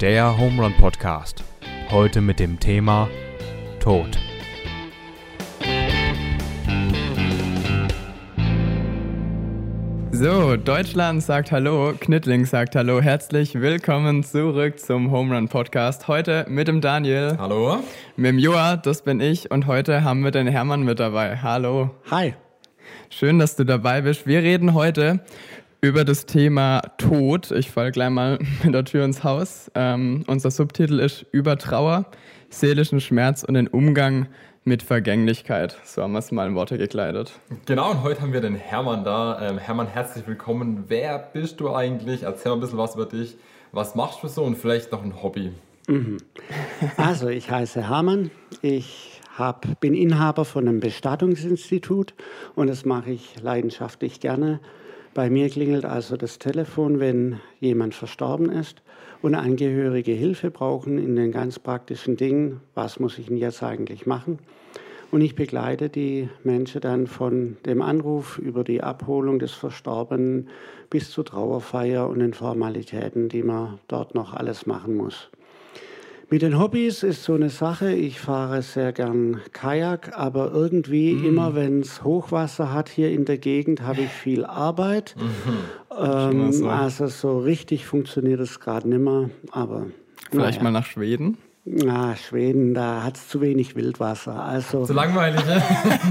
der Home Run Podcast. Heute mit dem Thema Tod. So, Deutschland sagt Hallo, Knittling sagt Hallo. Herzlich willkommen zurück zum Home Run Podcast. Heute mit dem Daniel. Hallo. Mit dem Joa, das bin ich. Und heute haben wir den Hermann mit dabei. Hallo. Hi. Schön, dass du dabei bist. Wir reden heute über das Thema Tod. Ich falle gleich mal mit der Tür ins Haus. Ähm, unser Subtitel ist Über Trauer, seelischen Schmerz und den Umgang mit Vergänglichkeit. So haben wir es mal in Worte gekleidet. Genau, und heute haben wir den Hermann da. Ähm, Hermann, herzlich willkommen. Wer bist du eigentlich? Erzähl mal ein bisschen was über dich. Was machst du so und vielleicht noch ein Hobby? Mhm. Also, ich heiße Hermann. Ich hab, bin Inhaber von einem Bestattungsinstitut und das mache ich leidenschaftlich gerne. Bei mir klingelt also das Telefon, wenn jemand verstorben ist und Angehörige Hilfe brauchen in den ganz praktischen Dingen. Was muss ich denn jetzt eigentlich machen? Und ich begleite die Menschen dann von dem Anruf über die Abholung des Verstorbenen bis zur Trauerfeier und den Formalitäten, die man dort noch alles machen muss. Mit den Hobbys ist so eine Sache. Ich fahre sehr gern Kajak, aber irgendwie mm. immer, wenn es Hochwasser hat hier in der Gegend, habe ich viel Arbeit. Mhm. Ähm, so. Also so richtig funktioniert es gerade nicht mehr. Aber vielleicht naja. mal nach Schweden. Na, Schweden, da hat es zu wenig Wildwasser. Also, zu langweilig, ne?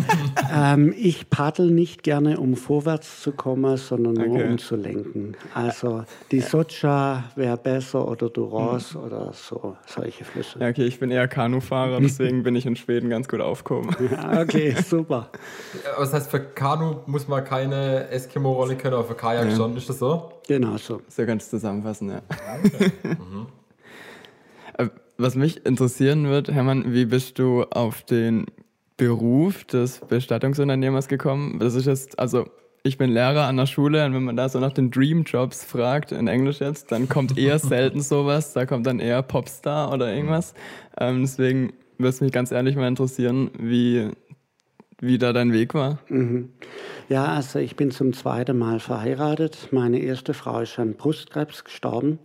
ähm, ich paddel nicht gerne, um vorwärts zu kommen, sondern nur okay. um zu lenken. Also die Socha wäre besser oder Duros mhm. oder so, solche Flüsse. Ja, okay, ich bin eher Kanufahrer, deswegen bin ich in Schweden ganz gut aufgekommen. Ja, okay, super. Was heißt, für Kanu muss man keine Eskimo-Rolle können, aber für Kajak ja. schon, ist das so? Genau so. So ganz zusammenfassen, ja. Okay. mhm. Was mich interessieren wird, Hermann, wie bist du auf den Beruf des Bestattungsunternehmers gekommen? Das ist jetzt, also ich bin Lehrer an der Schule und wenn man da so nach den Dream Jobs fragt, in Englisch jetzt, dann kommt eher selten sowas, da kommt dann eher Popstar oder irgendwas. Ähm, deswegen würde es mich ganz ehrlich mal interessieren, wie, wie da dein Weg war. Mhm. Ja, also ich bin zum zweiten Mal verheiratet. Meine erste Frau ist an Brustkrebs gestorben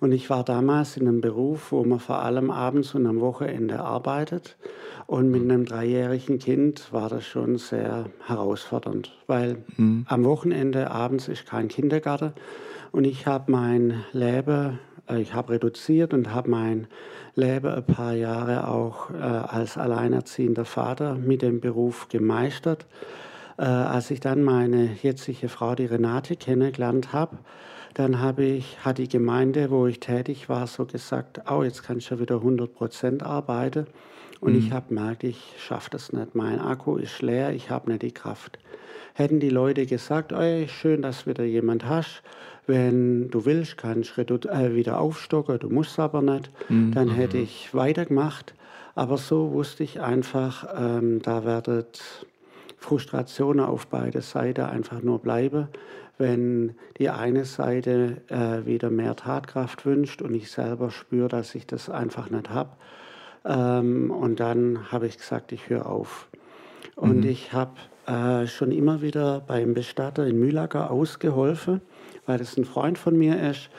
und ich war damals in einem Beruf, wo man vor allem abends und am Wochenende arbeitet. Und mit einem dreijährigen Kind war das schon sehr herausfordernd, weil mhm. am Wochenende abends ist kein Kindergarten und ich habe mein Leben, ich habe reduziert und habe mein Leben ein paar Jahre auch äh, als alleinerziehender Vater mit dem Beruf gemeistert. Äh, als ich dann meine jetzige Frau, die Renate, kennengelernt habe, dann habe ich, hat die Gemeinde, wo ich tätig war, so gesagt, oh, jetzt kannst du wieder 100 Prozent arbeiten. Und mhm. ich habe gemerkt, ich schaffe das nicht. Mein Akku ist leer, ich habe nicht die Kraft. Hätten die Leute gesagt, oh, schön, dass wieder jemand hast, wenn du willst, kannst du äh, wieder aufstocken, du musst aber nicht, mhm. dann hätte mhm. ich weitergemacht. Aber so wusste ich einfach, ähm, da werdet Frustrationen auf beide Seiten einfach nur bleiben, wenn die eine Seite äh, wieder mehr Tatkraft wünscht und ich selber spüre, dass ich das einfach nicht habe. Ähm, und dann habe ich gesagt, ich höre auf. Und mhm. ich habe äh, schon immer wieder beim Bestatter in Mühlacker ausgeholfen, weil das ein Freund von mir ist.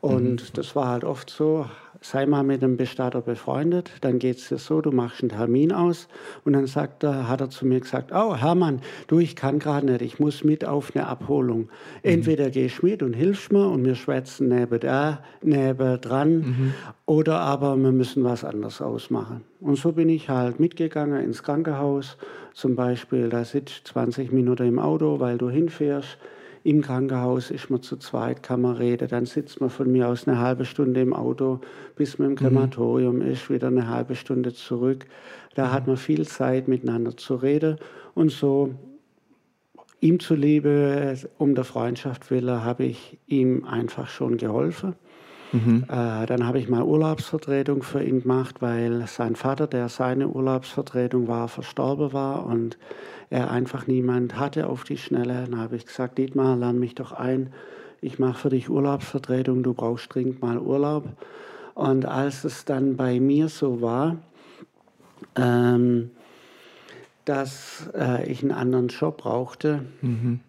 Und mhm. das war halt oft so, sei mal mit dem Bestatter befreundet, dann geht es dir so, du machst einen Termin aus und dann sagt er, hat er zu mir gesagt, oh Hermann, du, ich kann gerade nicht, ich muss mit auf eine Abholung. Mhm. Entweder gehst mit und hilfst mir und wir schwätzen neben, da, neben dran mhm. oder aber wir müssen was anderes ausmachen. Und so bin ich halt mitgegangen ins Krankenhaus, zum Beispiel, da sitzt 20 Minuten im Auto, weil du hinfährst, im Krankenhaus ist man zu zweit, kann man reden. Dann sitzt man von mir aus eine halbe Stunde im Auto, bis man im mhm. Krematorium mhm. ist, wieder eine halbe Stunde zurück. Da mhm. hat man viel Zeit, miteinander zu reden. Und so ihm zuliebe, um der Freundschaft willen, habe ich ihm einfach schon geholfen. Mhm. Äh, dann habe ich mal Urlaubsvertretung für ihn gemacht, weil sein Vater, der seine Urlaubsvertretung war, verstorben war und er einfach niemand hatte auf die Schnelle. Dann habe ich gesagt, Dietmar, lern mich doch ein. Ich mache für dich Urlaubsvertretung, du brauchst dringend mal Urlaub. Und als es dann bei mir so war, ähm, dass äh, ich einen anderen Job brauchte, mhm.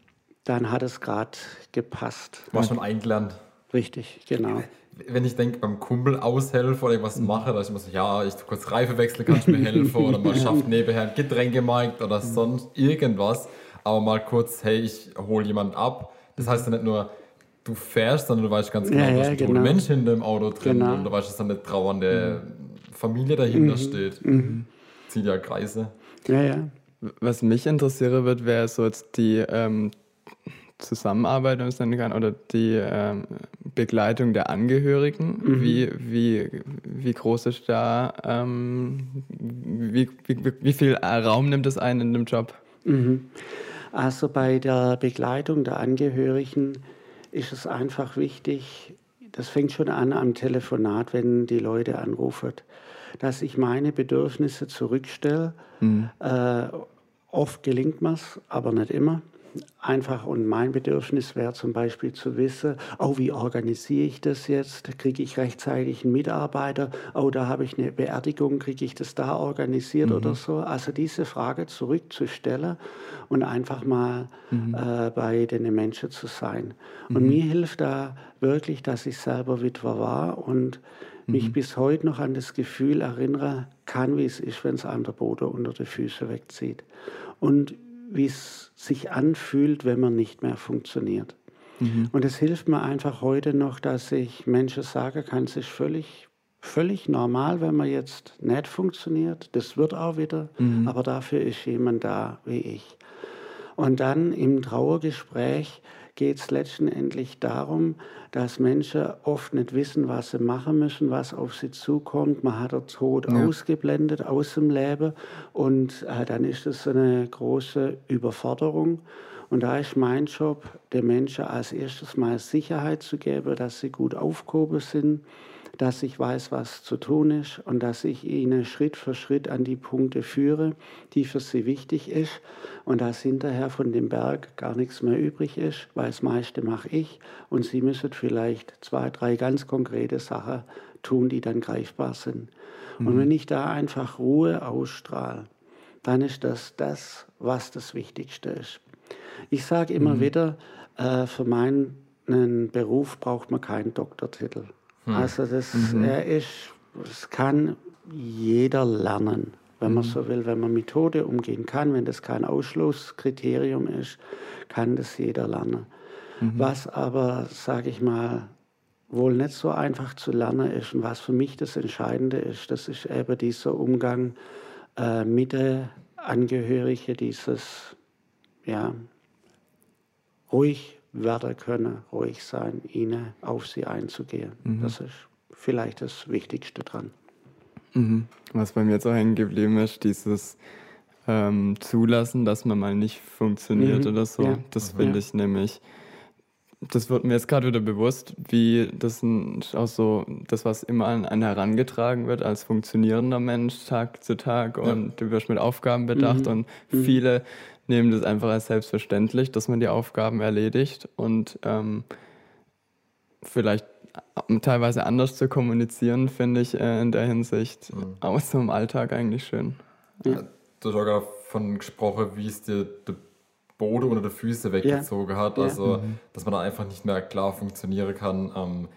dann hat es gerade gepasst. War schon eingelernt? Richtig, genau. Wenn ich denke, beim Kumpel aushelfe oder irgendwas mache, da ist immer so, ja, ich kurz Reife wechseln, kannst du mir helfen oder man schafft nebenher ein Getränkemarkt oder sonst irgendwas, aber mal kurz, hey, ich hole jemanden ab. Das heißt ja nicht nur, du fährst, sondern du weißt ganz genau, Ja, ja, da steht genau. ein Mensch hinter dem Auto drin Genau. und du weißt, dass da eine trauernde Familie dahinter steht. Zieht ja Kreise. Ja, ja. Was mich interessieren wird, wäre so jetzt die ähm, Zusammenarbeit, man es nennen kann, oder die ähm, Begleitung der Angehörigen. Wie, wie, wie groß ist da, ähm, wie, wie, wie- viel Raum nimmt das ein in dem Job? Also bei der Begleitung der Angehörigen ist es einfach wichtig, das fängt schon an am Telefonat, wenn die Leute anrufen, dass ich meine Bedürfnisse zurückstelle. Äh, oft gelingt mir's, aber nicht immer. Einfach und mein Bedürfnis wäre zum Beispiel zu wissen, oh, wie organisiere ich das jetzt? Kriege ich rechtzeitig einen Mitarbeiter? Oh, da habe ich eine Beerdigung, kriege ich das da organisiert oder so? Also diese Frage zurückzustellen und einfach mal äh, bei den Menschen zu sein. Und mir hilft da wirklich, dass ich selber Witwer war und mich bis heute noch an das Gefühl erinnere kann, wie es ist, wenn es einem der Boden unter die Füße wegzieht. Und wie es sich anfühlt, wenn man nicht mehr funktioniert. Und es hilft mir einfach heute noch, dass ich Menschen sagen kann, es ist völlig, völlig normal, wenn man jetzt nicht funktioniert. Das wird auch wieder, aber dafür ist jemand da wie ich. Und dann im Trauergespräch geht es letztendlich darum, dass Menschen oft nicht wissen, was sie machen müssen, was auf sie zukommt. Man hat den Tod ausgeblendet aus dem Leben und äh, dann ist es eine große Überforderung. Und da ist mein Job, den Menschen als erstes mal Sicherheit zu geben, dass sie gut aufgehoben sind, dass ich weiß, was zu tun ist und dass ich ihnen Schritt für Schritt an die Punkte führe, die für sie wichtig ist und dass hinterher von dem Berg gar nichts mehr übrig ist, weil das meiste mache ich und sie müssen vielleicht zwei, drei ganz konkrete Sachen tun, die dann greifbar sind. Und wenn ich da einfach Ruhe ausstrahle, dann ist das das, was das Wichtigste ist. Ich sage immer wieder, äh, für meinen Beruf braucht man keinen Doktortitel. Also das, er ist, das kann jeder lernen, wenn man so will, wenn man Methode umgehen kann, wenn das kein Ausschlusskriterium ist, kann das jeder lernen. Was aber, sage ich mal, wohl nicht so einfach zu lernen ist und was für mich das Entscheidende ist, das ist eben dieser Umgang äh, mit den Angehörigen, dieses, ja, ruhig werden können, ruhig sein, ihnen auf sie einzugehen. Das ist vielleicht das Wichtigste dran. Mhm. Was bei mir jetzt auch hängen geblieben ist, dieses ähm, Zulassen, dass man mal nicht funktioniert Mhm. oder so. Ja. Das finde Ja. ich nämlich, das wird mir jetzt gerade wieder bewusst, wie das auch so, das, was immer an einen herangetragen wird als funktionierender Mensch Tag zu Tag und du wirst mit Aufgaben bedacht und viele nehmen das einfach als selbstverständlich, dass man die Aufgaben erledigt und ähm, vielleicht teilweise anders zu kommunizieren, finde ich äh, in der Hinsicht auch so im Alltag eigentlich schön. Du hast auch gerade davon gesprochen, wie es dir der Boden unter den Füßen weggezogen hat. Ja. Also, dass man da einfach nicht mehr klar funktionieren kann. Ähm,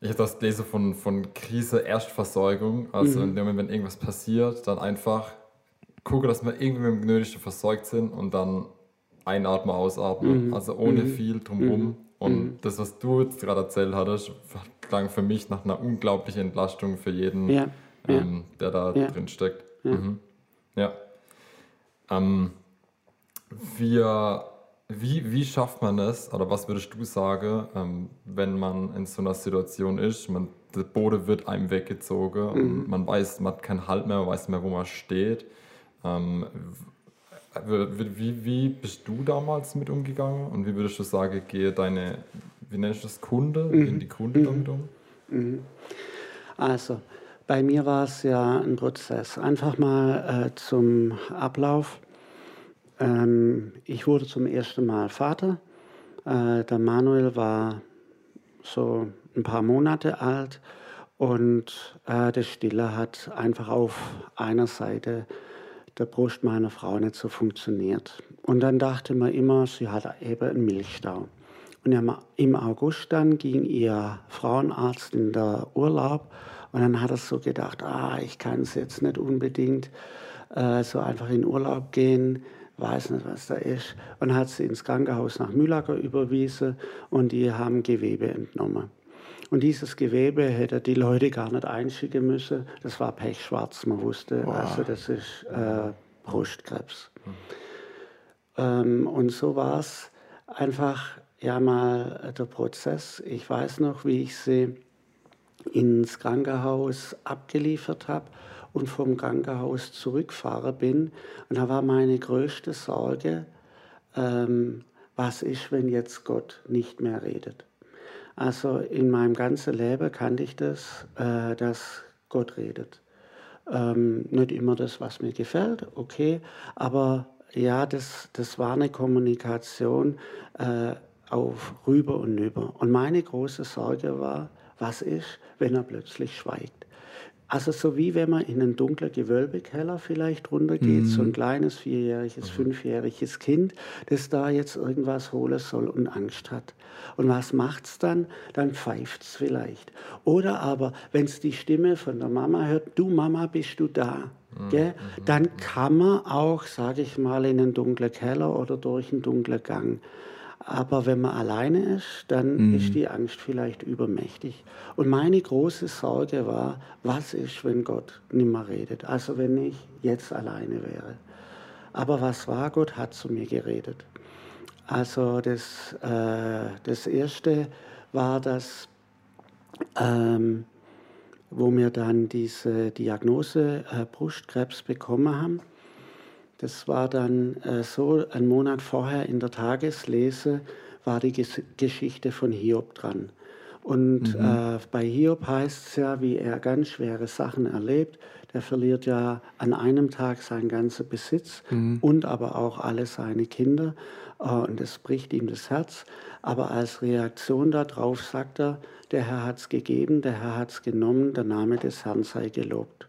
ich habe das gelesen von, von Krise, Erstversorgung. Also, in dem Moment, wenn irgendwas passiert, dann einfach gucken, dass wir irgendwie mit dem Nötigsten versorgt sind und dann einatmen, ausatmen. Also, ohne viel drumherum. Und das, was du jetzt gerade erzählt hattest, klang für mich nach einer unglaublichen Entlastung für jeden, Ja, ja. ähm, der da Ja. drin steckt. Mhm. Ja. Ähm, wir, wie, wie schafft man es, oder was würdest du sagen, ähm, wenn man in so einer Situation ist, man, der Boden wird einem weggezogen Mhm. und man weiß, man hat keinen Halt mehr, man weiß nicht mehr, wo man steht. Ähm, wie, wie, bist du damals mit umgegangen und wie würdest du sagen, gehe deine, wie nennst du das, Kunde, Mhm. gehen die Kunden damit um? Also, bei mir war es ja ein Prozess. Einfach mal äh, zum Ablauf. Ähm, ich wurde zum ersten Mal Vater. Äh, der Manuel war so ein paar Monate alt und äh, der Stille hat einfach auf einer Seite der Brust meiner Frau nicht so funktioniert. Und dann dachte man immer, sie hat eben einen Milchstau. Und im August dann ging ihr Frauenarzt in der Urlaub und dann hat er so gedacht, ah, ich kann es jetzt nicht unbedingt äh, so einfach in Urlaub gehen, weiß nicht, was da ist. Und hat sie ins Krankenhaus nach Mühlacker überwiesen und die haben Gewebe entnommen. Und dieses Gewebe hätte die Leute gar nicht einschicken müssen. Das war pechschwarz, man wusste, wow. also das ist äh, Brustkrebs. Mhm. Ähm, und so war es einfach ja mal der Prozess. Ich weiß noch, wie ich sie ins Krankenhaus abgeliefert habe und vom Krankenhaus zurückgefahren bin. Und da war meine größte Sorge, ähm, was ist, wenn jetzt Gott nicht mehr redet. Also in meinem ganzen Leben kannte ich das, äh, dass Gott redet. Ähm, nicht immer das, was mir gefällt, okay, aber ja, das, das war eine Kommunikation äh, auf rüber und über. Und meine große Sorge war, was ist, wenn er plötzlich schweigt? Also so wie wenn man in einen dunklen Gewölbekeller vielleicht runtergeht, mhm. so ein kleines vierjähriges, mhm. fünfjähriges Kind, das da jetzt irgendwas holen soll und Angst hat. Und was macht's dann? Dann pfeift's vielleicht. Oder aber, wenn es die Stimme von der Mama hört, du Mama, bist du da? Mhm. Gell? Mhm. Dann kann man auch, sage ich mal, in einen dunklen Keller oder durch einen dunklen Gang. Aber wenn man alleine ist, dann mhm. ist die Angst vielleicht übermächtig. Und meine große Sorge war, was ist, wenn Gott nicht mehr redet? Also wenn ich jetzt alleine wäre. Aber was war? Gott hat zu mir geredet. Also das, äh, das Erste war, dass, ähm, wo wir dann diese Diagnose äh, Brustkrebs bekommen haben, das war dann äh, so, ein Monat vorher in der Tageslese war die Ges Geschichte von Hiob dran. Und mhm. äh, bei Hiob heißt es ja, wie er ganz schwere Sachen erlebt. Der verliert ja an einem Tag seinen ganzen Besitz mhm. und aber auch alle seine Kinder. Äh, und das bricht ihm das Herz. Aber als Reaktion darauf sagt er, der Herr hat es gegeben, der Herr hat es genommen, der Name des Herrn sei gelobt.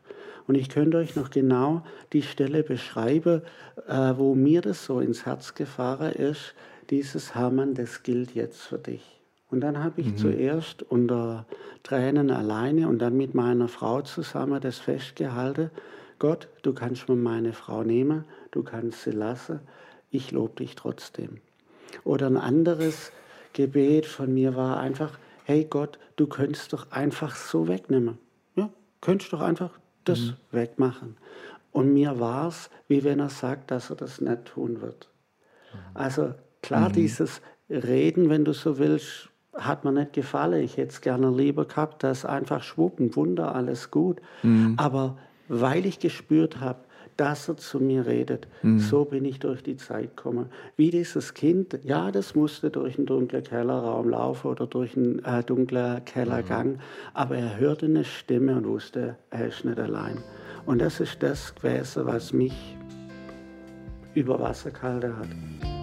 Und ich könnte euch noch genau die Stelle beschreiben, äh, wo mir das so ins Herz gefahren ist. Dieses Hermann, das gilt jetzt für dich. Und dann habe ich mhm. zuerst unter Tränen alleine und dann mit meiner Frau zusammen das festgehalten. Gott, du kannst mir meine Frau nehmen, du kannst sie lassen, ich lobe dich trotzdem. Oder ein anderes Gebet von mir war einfach, hey Gott, du könntest doch einfach so wegnehmen. Ja, könntest doch einfach das mhm. wegmachen. Und mir war es, wie wenn er sagt, dass er das nicht tun wird. Mhm. Also klar, mhm. dieses Reden, wenn du so willst, hat mir nicht gefallen. Ich hätte es gerne lieber gehabt, dass einfach schwuppen, Wunder, alles gut. Mhm. Aber weil ich gespürt habe, dass er zu mir redet. Mhm. So bin ich durch die Zeit gekommen. Wie dieses Kind, ja, das musste durch einen dunklen Kellerraum laufen oder durch einen äh, dunklen Kellergang, mhm. aber er hörte eine Stimme und wusste, er ist nicht allein. Und das ist das gewesen, was mich über Wasser gehalten hat.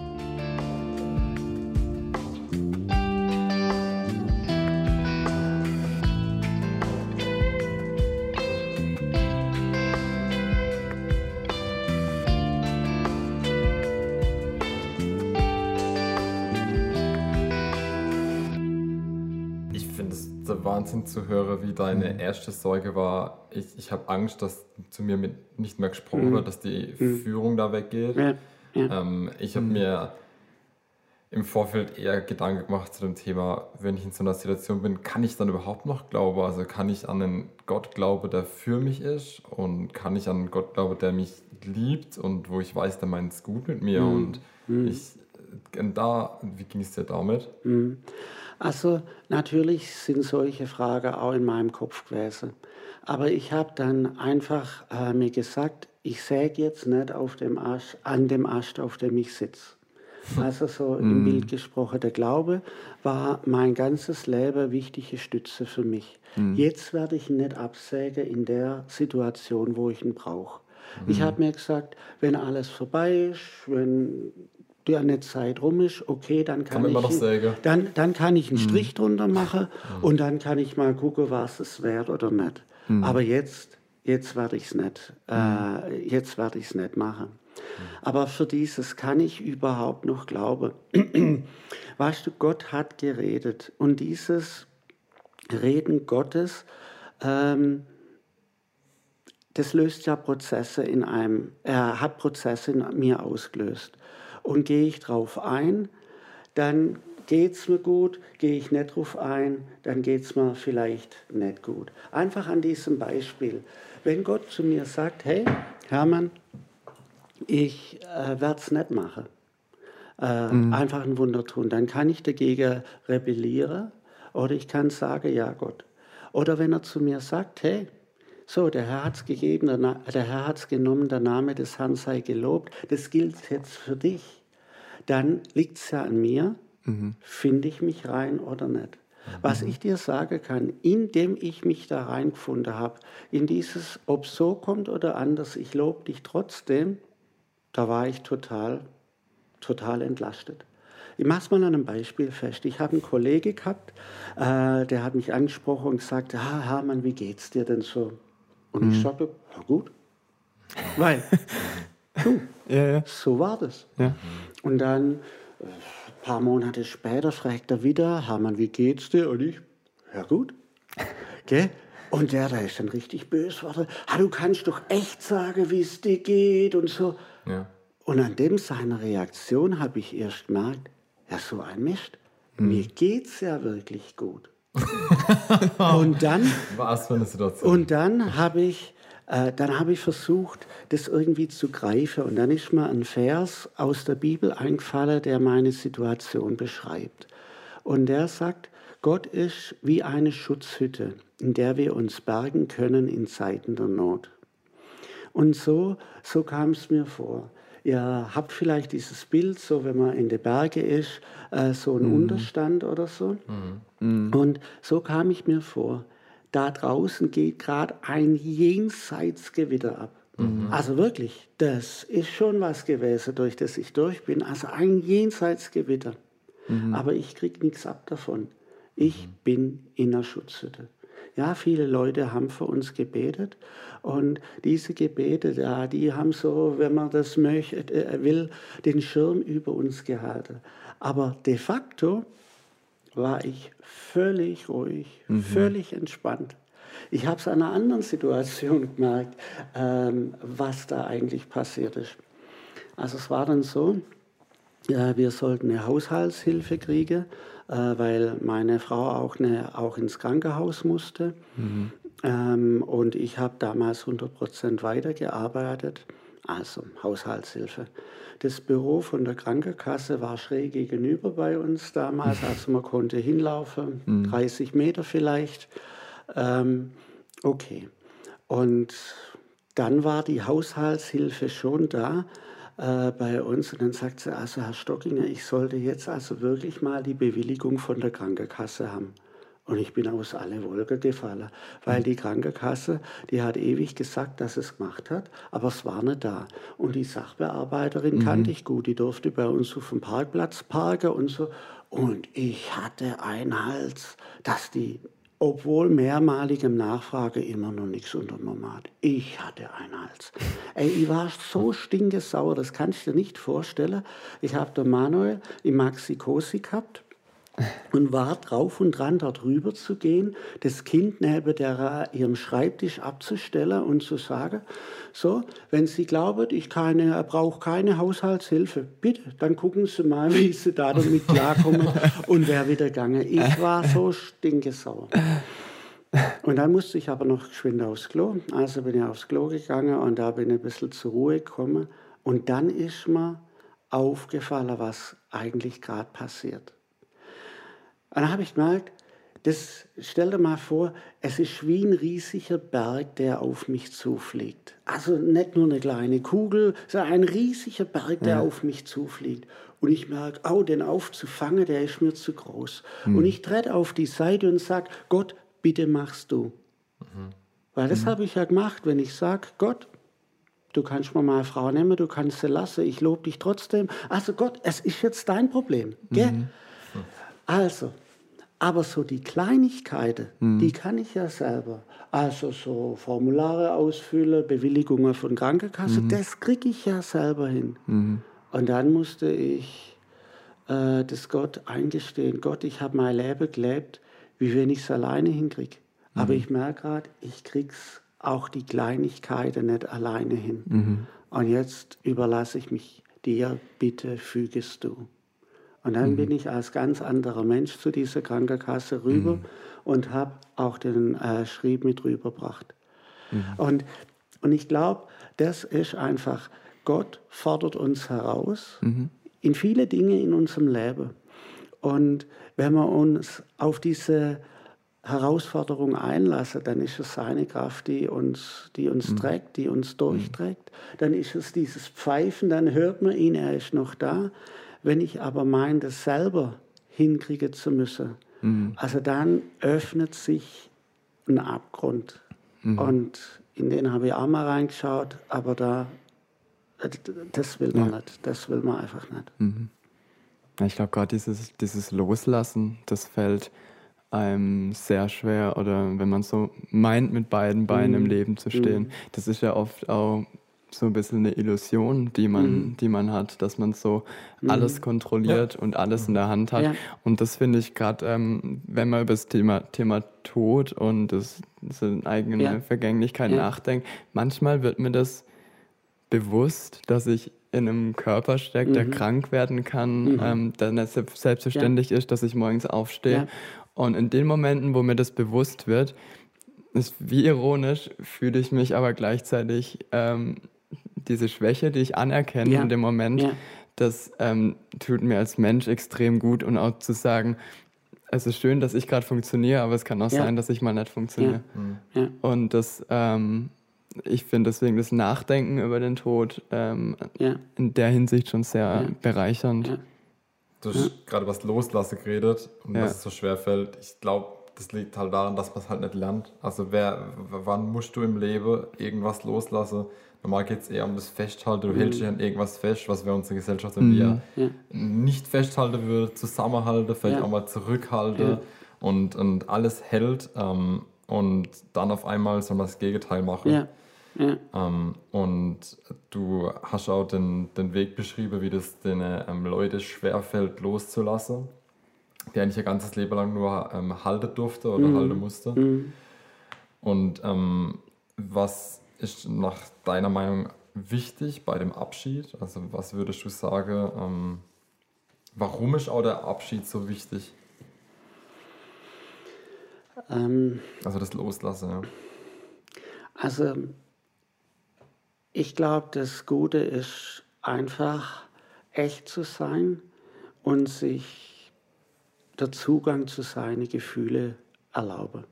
Deine mhm. erste Sorge war. Ich, ich habe Angst, dass zu mir mit nicht mehr gesprochen mhm. wird, dass die mhm. Führung da weggeht. Ja. Ja. Ähm, ich habe mhm. mir im Vorfeld eher Gedanken gemacht zu dem Thema, wenn ich in so einer Situation bin, kann ich dann überhaupt noch glauben? Also kann ich an einen Gott glauben, der für mich ist? Und kann ich an einen Gott glauben, der mich liebt und wo ich weiß, der meint es gut mit mir? Mhm. Und mhm. ich, äh, da, wie ging es dir damit? Also natürlich sind solche Fragen auch in meinem Kopf gewesen. Aber ich habe dann einfach äh, mir gesagt, ich säge jetzt nicht auf dem Ast, an dem Ast, auf dem ich sitze. Also so im mhm. Bild gesprochen, der Glaube war mein ganzes Leben wichtige Stütze für mich. Mm. Jetzt werde ich ihn nicht absägen in der Situation, wo ich ihn brauche. Mm. Ich habe mir gesagt, wenn alles vorbei ist, wenn die eine Zeit rum ist, okay, dann kann, kann ich, dann, dann kann ich einen mhm. Strich drunter machen mhm. und dann kann ich mal gucken, was es wert oder nicht. Mhm. Aber jetzt, jetzt werde ich es nicht, äh, jetzt werde ich es nicht machen. Aber für dieses kann ich überhaupt noch glauben. weißt du, Gott hat geredet und dieses Reden Gottes, ähm, das löst ja Prozesse in einem, er hat Prozesse in mir ausgelöst. Und gehe ich drauf ein, dann geht es mir gut, gehe ich nicht drauf ein, dann geht es mir vielleicht nicht gut. Einfach an diesem Beispiel. Wenn Gott zu mir sagt, hey, Hermann, ich äh, werde es nicht machen, äh, mhm. einfach ein Wunder tun, dann kann ich dagegen rebellieren oder ich kann sagen, ja Gott. Oder wenn er zu mir sagt, hey, so, der Herr hat es gegeben, der, der Herr hat es genommen, der Name des Herrn sei gelobt, das gilt jetzt für dich. Dann liegt es ja an mir, mhm. finde ich mich rein oder nicht. Was mhm. ich dir sagen kann, indem ich mich da reingefunden habe, in dieses, ob so kommt oder anders, ich lobe dich trotzdem, da war ich total, total entlastet. Ich mache es mal an einem Beispiel fest. Ich habe einen Kollege gehabt, äh, der hat mich angesprochen und gesagt, ah, Hermann, wie geht's dir denn so? Und mhm. ich sagte, ja gut. Weil, du, ja, ja. so war das. Ja. Und dann paar Monate später fragt er wieder, Hermann, wie geht's dir? Und ich, ja gut. Gell? Und der, der ist dann richtig böse geworden. Ah, du kannst doch echt sagen, wie es dir geht und so. Ja. Und an dem seiner Reaktion habe ich erst gemerkt, ja, so ein Mist. Hm. Mir geht's ja wirklich gut. und dann, Was für eine Situation. Und dann habe ich äh, dann habe ich versucht, das irgendwie zu greifen. Und dann ist mir ein Vers aus der Bibel eingefallen, der meine Situation beschreibt. Und der sagt, Gott ist wie eine Schutzhütte, in der wir uns bergen können in Zeiten der Not. Und so, so kam es mir vor. Ihr habt vielleicht dieses Bild, so wenn man in den Bergen ist, äh, so ein mhm. Unterstand oder so. Mhm. Und so kam ich mir vor da draußen geht gerade ein Jenseitsgewitter ab. Mhm. Also wirklich, das ist schon was gewesen, durch das ich durch bin. Also ein Jenseitsgewitter. Mhm. Aber ich kriege nichts ab davon. Ich mhm. bin in der Schutzhütte. Ja, viele Leute haben für uns gebetet und diese Gebete, ja, die haben so, wenn man das möchte, äh, will, den Schirm über uns gehalten. Aber de facto war ich völlig ruhig, mhm. völlig entspannt. Ich habe es an einer anderen Situation gemerkt, ähm, was da eigentlich passiert ist. Also es war dann so, äh, wir sollten eine Haushaltshilfe kriegen, äh, weil meine Frau auch, eine, auch ins Krankenhaus musste. Mhm. Ähm, und ich habe damals 100 Prozent weitergearbeitet, also Haushaltshilfe. Das Büro von der Krankenkasse war schräg gegenüber bei uns damals, also man konnte hinlaufen, mhm. 30 Meter vielleicht. Ähm, okay. Und dann war die Haushaltshilfe schon da äh, bei uns und dann sagt sie, also Herr Stockinger, ich sollte jetzt also wirklich mal die Bewilligung von der Krankenkasse haben. Und ich bin aus alle Wolke gefallen, weil die Krankenkasse, die hat ewig gesagt, dass es gemacht hat, aber es war nicht da. Und die Sachbearbeiterin mhm. kannte ich gut, die durfte bei uns auf dem Parkplatz parken und so. Und ich hatte einen Hals, dass die, obwohl mehrmaligem Nachfrage, immer noch nichts unternommen hat. Ich hatte einen Hals. Ey, ich war so stinkesauer, das kannst du dir nicht vorstellen. Ich habe den Manuel im Maxi Cosi gehabt und war drauf und dran, dort rüber zu gehen, das Kind neben der, ihrem Schreibtisch abzustellen und zu sagen, so, wenn Sie glauben, ich keine, brauche keine Haushaltshilfe, bitte, dann gucken Sie mal, wie Sie da damit klarkommen und wer wieder gegangen. Ich war so stinkesauer. Und dann musste ich aber noch geschwind aufs Klo. Also bin ich aufs Klo gegangen und da bin ich ein bisschen zur Ruhe gekommen. Und dann ist mir aufgefallen, was eigentlich gerade passiert. Und dann habe ich gemerkt, das, stell dir mal vor, es ist wie ein riesiger Berg, der auf mich zufliegt. Also nicht nur eine kleine Kugel, sondern ein riesiger Berg, der ja. auf mich zufliegt. Und ich merke, oh, den aufzufangen, der ist mir zu groß. Mhm. Und ich trete auf die Seite und sage, Gott, bitte machst du. Mhm. Weil das mhm. habe ich ja gemacht, wenn ich sage, Gott, du kannst mir mal eine Frau nehmen, du kannst sie lassen, ich lobe dich trotzdem. Also Gott, es ist jetzt dein Problem. Gell? Mhm. Also, Aber so die Kleinigkeiten, die kann ich ja selber. Also so Formulare ausfüllen, Bewilligungen von Krankenkasse, das kriege ich ja selber hin. Und dann musste ich äh, das Gott eingestehen. Gott, ich habe mein Leben gelebt, wie wenn ich es alleine hinkriege. Aber ich merke gerade, ich krieg's auch die Kleinigkeiten nicht alleine hin. Und jetzt überlasse ich mich dir, bitte fügest du. Und dann bin ich als ganz anderer Mensch zu dieser Krankenkasse rüber und habe auch den äh, Schrieb mit rübergebracht. Und, und ich glaube, das ist einfach, Gott fordert uns heraus in viele Dinge in unserem Leben. Und wenn wir uns auf diese Herausforderung einlassen, dann ist es seine Kraft, die uns, die uns trägt, die uns durchträgt. Dann ist es dieses Pfeifen, dann hört man ihn, er ist noch da. Wenn ich aber meine, das selber hinkriegen zu müssen, also dann öffnet sich ein Abgrund. Und in den habe ich auch mal reingeschaut, aber da, äh, das will man nicht, das will man einfach nicht. Ja, Ich glaube, gerade dieses, dieses Loslassen, das fällt einem sehr schwer. Oder wenn man so meint, mit beiden Beinen im Leben zu stehen, das ist ja oft auch so ein bisschen eine Illusion, die man, die man hat, dass man so alles kontrolliert und alles in der Hand hat. Ja. Und das finde ich gerade, ähm, wenn man über das Thema, Thema Tod und das, seine eigene Ja. Vergänglichkeit Ja. nachdenkt, manchmal wird mir das bewusst, dass ich in einem Körper stecke, Mhm. der krank werden kann, ähm, der nicht se- selbstverständlich ist, dass ich morgens aufstehe. Ja. Und in den Momenten, wo mir das bewusst wird, ist wie ironisch, fühle ich mich aber gleichzeitig ähm, diese Schwäche, die ich anerkenne Ja. in dem Moment, Ja. das ähm, tut mir als Mensch extrem gut und auch zu sagen, es ist schön, dass ich gerade funktioniere, aber es kann auch Ja. sein, dass ich mal nicht funktioniere. Ja. Und das, ähm, ich finde deswegen das Nachdenken über den Tod ähm, Ja. in der Hinsicht schon sehr bereichernd. Ja. Du hast gerade über das Loslassen geredet und Ja. dass es so schwer fällt. Ich glaube, das liegt halt daran, dass man es halt nicht lernt. Also wer, wann musst du im Leben irgendwas loslassen? Normal geht es eher um das Festhalten. Du hältst dich an irgendwas fest, was wir unsere Gesellschaft wenn wir Ja. nicht festhalten würde, zusammenhalten, vielleicht Ja. auch mal zurückhalten Ja. und, und alles hält ähm, und dann auf einmal soll man das Gegenteil machen. Ähm, und du hast auch den, den Weg beschrieben, wie das den ähm, Leuten schwerfällt, loszulassen, die eigentlich ihr ganzes Leben lang nur ähm, halten durfte oder halten musste. Und ähm, was ist nach deiner Meinung wichtig bei dem Abschied? Also was würdest du sagen, ähm, warum ist auch der Abschied so wichtig? Ähm, Also das Loslassen, ja. Also, ich glaube, das Gute ist einfach echt zu sein und sich der Zugang zu seinen Gefühlen erlauben.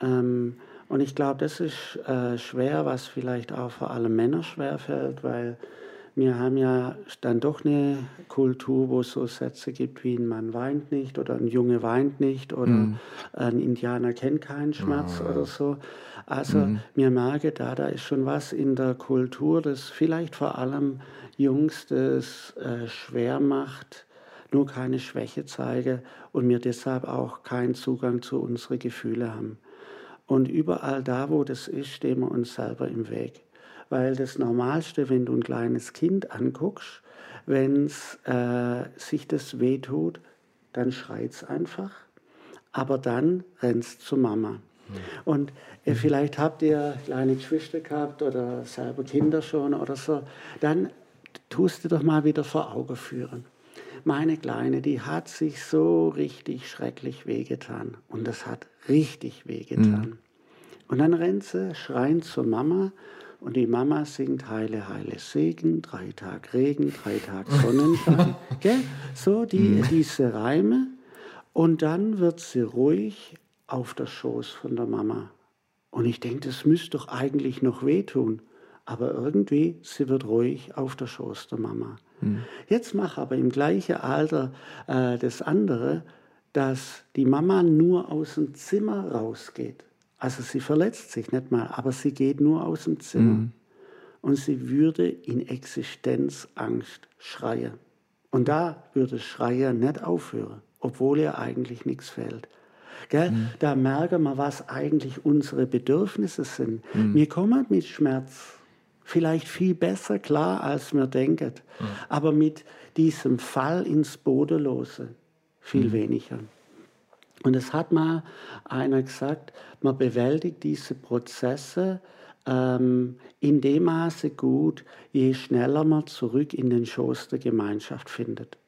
Ähm, und ich glaube, das ist äh, schwer, was vielleicht auch vor allem Männer schwer fällt, weil wir haben ja dann doch eine Kultur, wo es so Sätze gibt wie ein Mann weint nicht oder ein Junge weint nicht oder ein Indianer kennt keinen Schmerz oder so. Also mir merke, da, da ist schon was in der Kultur, das vielleicht vor allem Jungs das äh, schwer macht, nur keine Schwäche zeige und wir deshalb auch keinen Zugang zu unseren Gefühlen haben. Und überall da, wo das ist, stehen wir uns selber im Weg. Weil das Normalste, wenn du ein kleines Kind anguckst, wenn äh, sich das wehtut, dann schreit einfach, aber dann rennst zu Mama. Und äh, vielleicht habt ihr kleine Geschwister gehabt oder selber Kinder schon oder so, dann tust du doch mal wieder vor Augen führen. Meine Kleine, die hat sich so richtig schrecklich wehgetan. Und das hat richtig wehgetan. Und dann rennt sie schreiend zur Mama und die Mama singt Heile, Heile Segen, drei Tag Regen, drei Tag Sonnenschein. Gell? So die, diese Reime. Und dann wird sie ruhig auf der Schoß von der Mama. Und ich denke, das müsste doch eigentlich noch wehtun. Aber irgendwie, sie wird ruhig auf der Schoß der Mama. Jetzt mach aber im gleichen Alter äh, das andere, dass die Mama nur aus dem Zimmer rausgeht. Also sie verletzt sich nicht mal, aber sie geht nur aus dem Zimmer. Und sie würde in Existenzangst schreien. Und da würde Schreien nicht aufhören. obwohl ihr eigentlich nichts fehlt. Mhm. Da merken wir, was eigentlich unsere Bedürfnisse sind. Mhm. Wir kommen mit Schmerz vielleicht viel besser klar, als wir denken, mhm. aber mit diesem Fall ins Bodenlose viel mhm. weniger. Und es hat mal einer gesagt, man bewältigt diese Prozesse ähm, in dem Maße gut, je schneller man zurück in den Schoß der Gemeinschaft findet.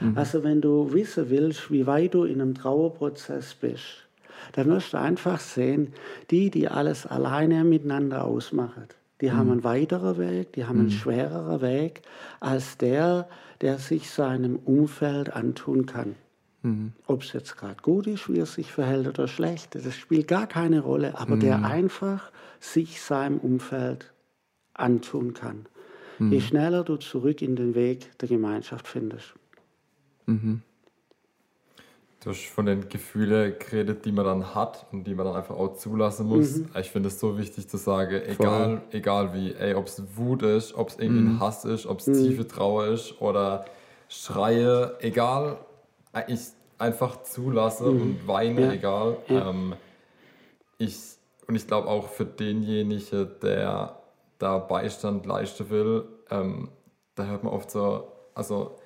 Mhm. Also wenn du wissen willst, wie weit du in einem Trauerprozess bist, dann wirst du einfach sehen, die, die alles alleine miteinander ausmachen, die mhm. haben einen weiteren Weg, die haben einen mhm. schwereren Weg als der, der sich seinem Umfeld antun kann. Mhm. Ob es jetzt gerade gut ist, wie er sich verhält oder schlecht, das spielt gar keine Rolle, aber mhm. der einfach sich seinem Umfeld antun kann. Mhm. Je schneller du zurück in den Weg der Gemeinschaft findest. Mhm. Du hast von den Gefühlen geredet, die man dann hat und die man dann einfach auch zulassen muss. Mhm. Ich finde es so wichtig zu sagen, egal, egal wie, ob es Wut ist, ob es irgendwie ein mhm. Hass ist, ob es mhm. tiefe Trauer ist oder Schreie, egal, ich einfach zulasse mhm. und weine, ja. egal. Ja. Ähm, ich, und ich glaube auch für denjenigen, der da Beistand leisten will, ähm, da hört man oft so, also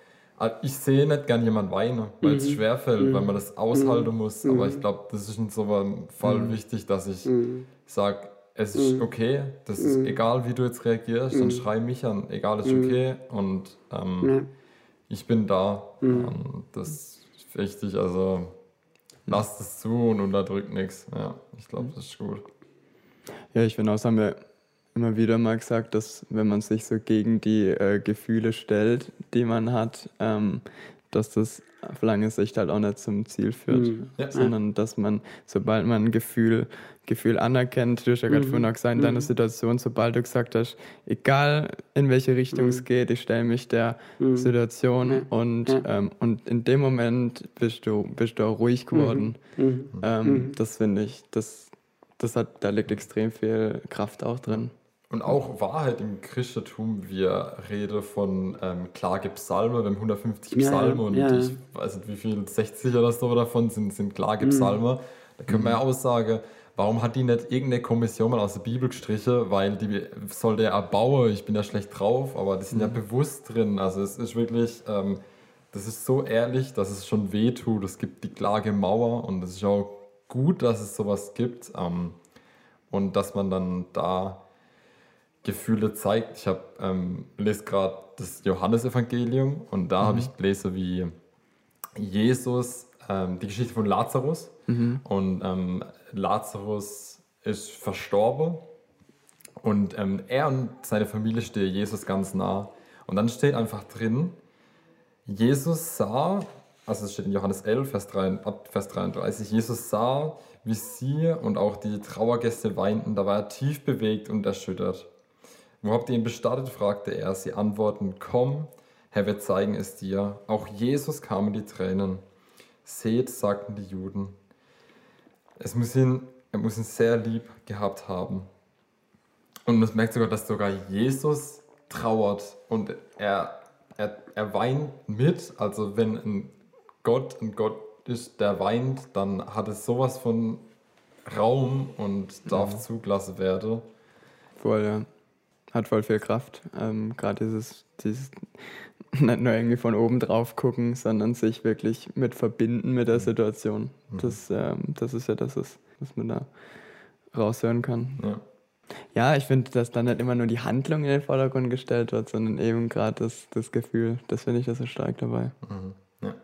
ich sehe nicht gern jemand weinen, weil mhm. es schwerfällt, mhm. weil man das aushalten mhm. muss. Aber ich mhm. glaube, das ist in so einem Fall mhm. wichtig, dass ich mhm. sage, es ist okay, das ist egal, wie du jetzt reagierst, dann schrei mich an, egal, es ist okay. Und ähm, ja. ich bin da. Das ist wichtig, also lasst es zu und unterdrückt nichts. Ja, ich glaube, das ist gut. Ja, ich finde auch, haben wir immer wieder mal gesagt, dass wenn man sich so gegen die äh, Gefühle stellt, die man hat, ähm, dass das auf lange Sicht halt auch nicht zum Ziel führt, mhm. ja. sondern dass man, sobald man ein Gefühl, Gefühl anerkennt, du hast ja gerade mhm. vorhin auch gesagt, in deiner mhm. Situation, sobald du gesagt hast, egal in welche Richtung mhm. es geht, ich stelle mich der mhm. Situation und, ja. Ähm, und in dem Moment bist du, bist du auch ruhig geworden. Ähm, das finde ich, das, das hat, da liegt extrem viel Kraft auch drin. Und auch Wahrheit im Christentum, wir reden von ähm, Klagepsalme, wir haben 150 Psalme ja, und ja. ich weiß nicht, wie viel, 60 oder so davon sind, sind Klagepsalme. Mhm. Da können wir ja auch sagen, warum hat die nicht irgendeine Kommission mal aus der Bibel gestrichen, weil die soll der erbauen, ich bin ja schlecht drauf, aber die sind mhm. ja bewusst drin. Also es ist wirklich, ähm, das ist so ehrlich, dass es schon weh tut. Es gibt die Klagemauer und es ist auch gut, dass es sowas gibt ähm, und dass man dann da Gefühle zeigt. Ich habe ähm, lese gerade das Johannesevangelium und da mhm. habe ich gelesen, wie Jesus ähm, die Geschichte von Lazarus mhm. und ähm, Lazarus ist verstorben und ähm, er und seine Familie stehen Jesus ganz nah und dann steht einfach drin, Jesus sah, also es steht in Johannes 11, Vers, 3, Vers 33, Jesus sah, wie sie und auch die Trauergäste weinten, da war er tief bewegt und erschüttert. Wo habt ihr ihn bestattet? fragte er. Sie antworten, komm, Herr, wir zeigen es dir. Auch Jesus kamen die Tränen. Seht, sagten die Juden. Es muss ihn, er muss ihn sehr lieb gehabt haben. Und man merkt sogar, dass sogar Jesus trauert und er, er, er weint mit. Also wenn ein Gott ein Gott ist, der weint, dann hat es sowas von Raum und darf ja. zugelassen werden. Voll, ja hat voll viel Kraft. Ähm, Gerade dieses, dieses nicht nur irgendwie von oben drauf gucken, sondern sich wirklich mit verbinden mit der mhm. Situation. Mhm. Das, ähm, das ist ja das, was man da raushören kann. Ja. Ja, ich finde, dass dann nicht immer nur die Handlung in den Vordergrund gestellt wird, sondern eben gerade das, das Gefühl. Das finde ich das so stark dabei. Mhm. Ja.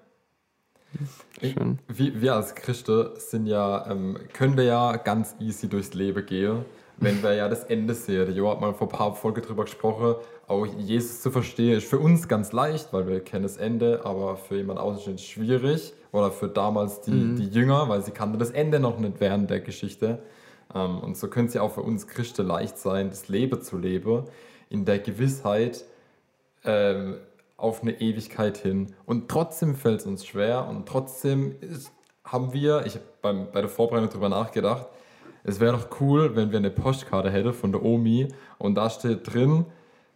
Schön. Wir, wir als Christen sind ja, ähm, können wir ja ganz easy durchs Leben gehen wenn wir ja das Ende sehen. Jo hat mal vor ein paar Folgen drüber gesprochen, auch Jesus zu verstehen ist für uns ganz leicht, weil wir kennen das Ende, aber für jemand außenstehend schwierig. Oder für damals die, mhm. die Jünger, weil sie kannten das Ende noch nicht während der Geschichte. Ähm, und so könnte es ja auch für uns Christen leicht sein, das Leben zu leben, in der Gewissheit ähm, auf eine Ewigkeit hin. Und trotzdem fällt es uns schwer und trotzdem ist, haben wir, ich habe bei der Vorbereitung darüber nachgedacht, es wäre doch cool, wenn wir eine Postkarte hätten von der Omi und da steht drin,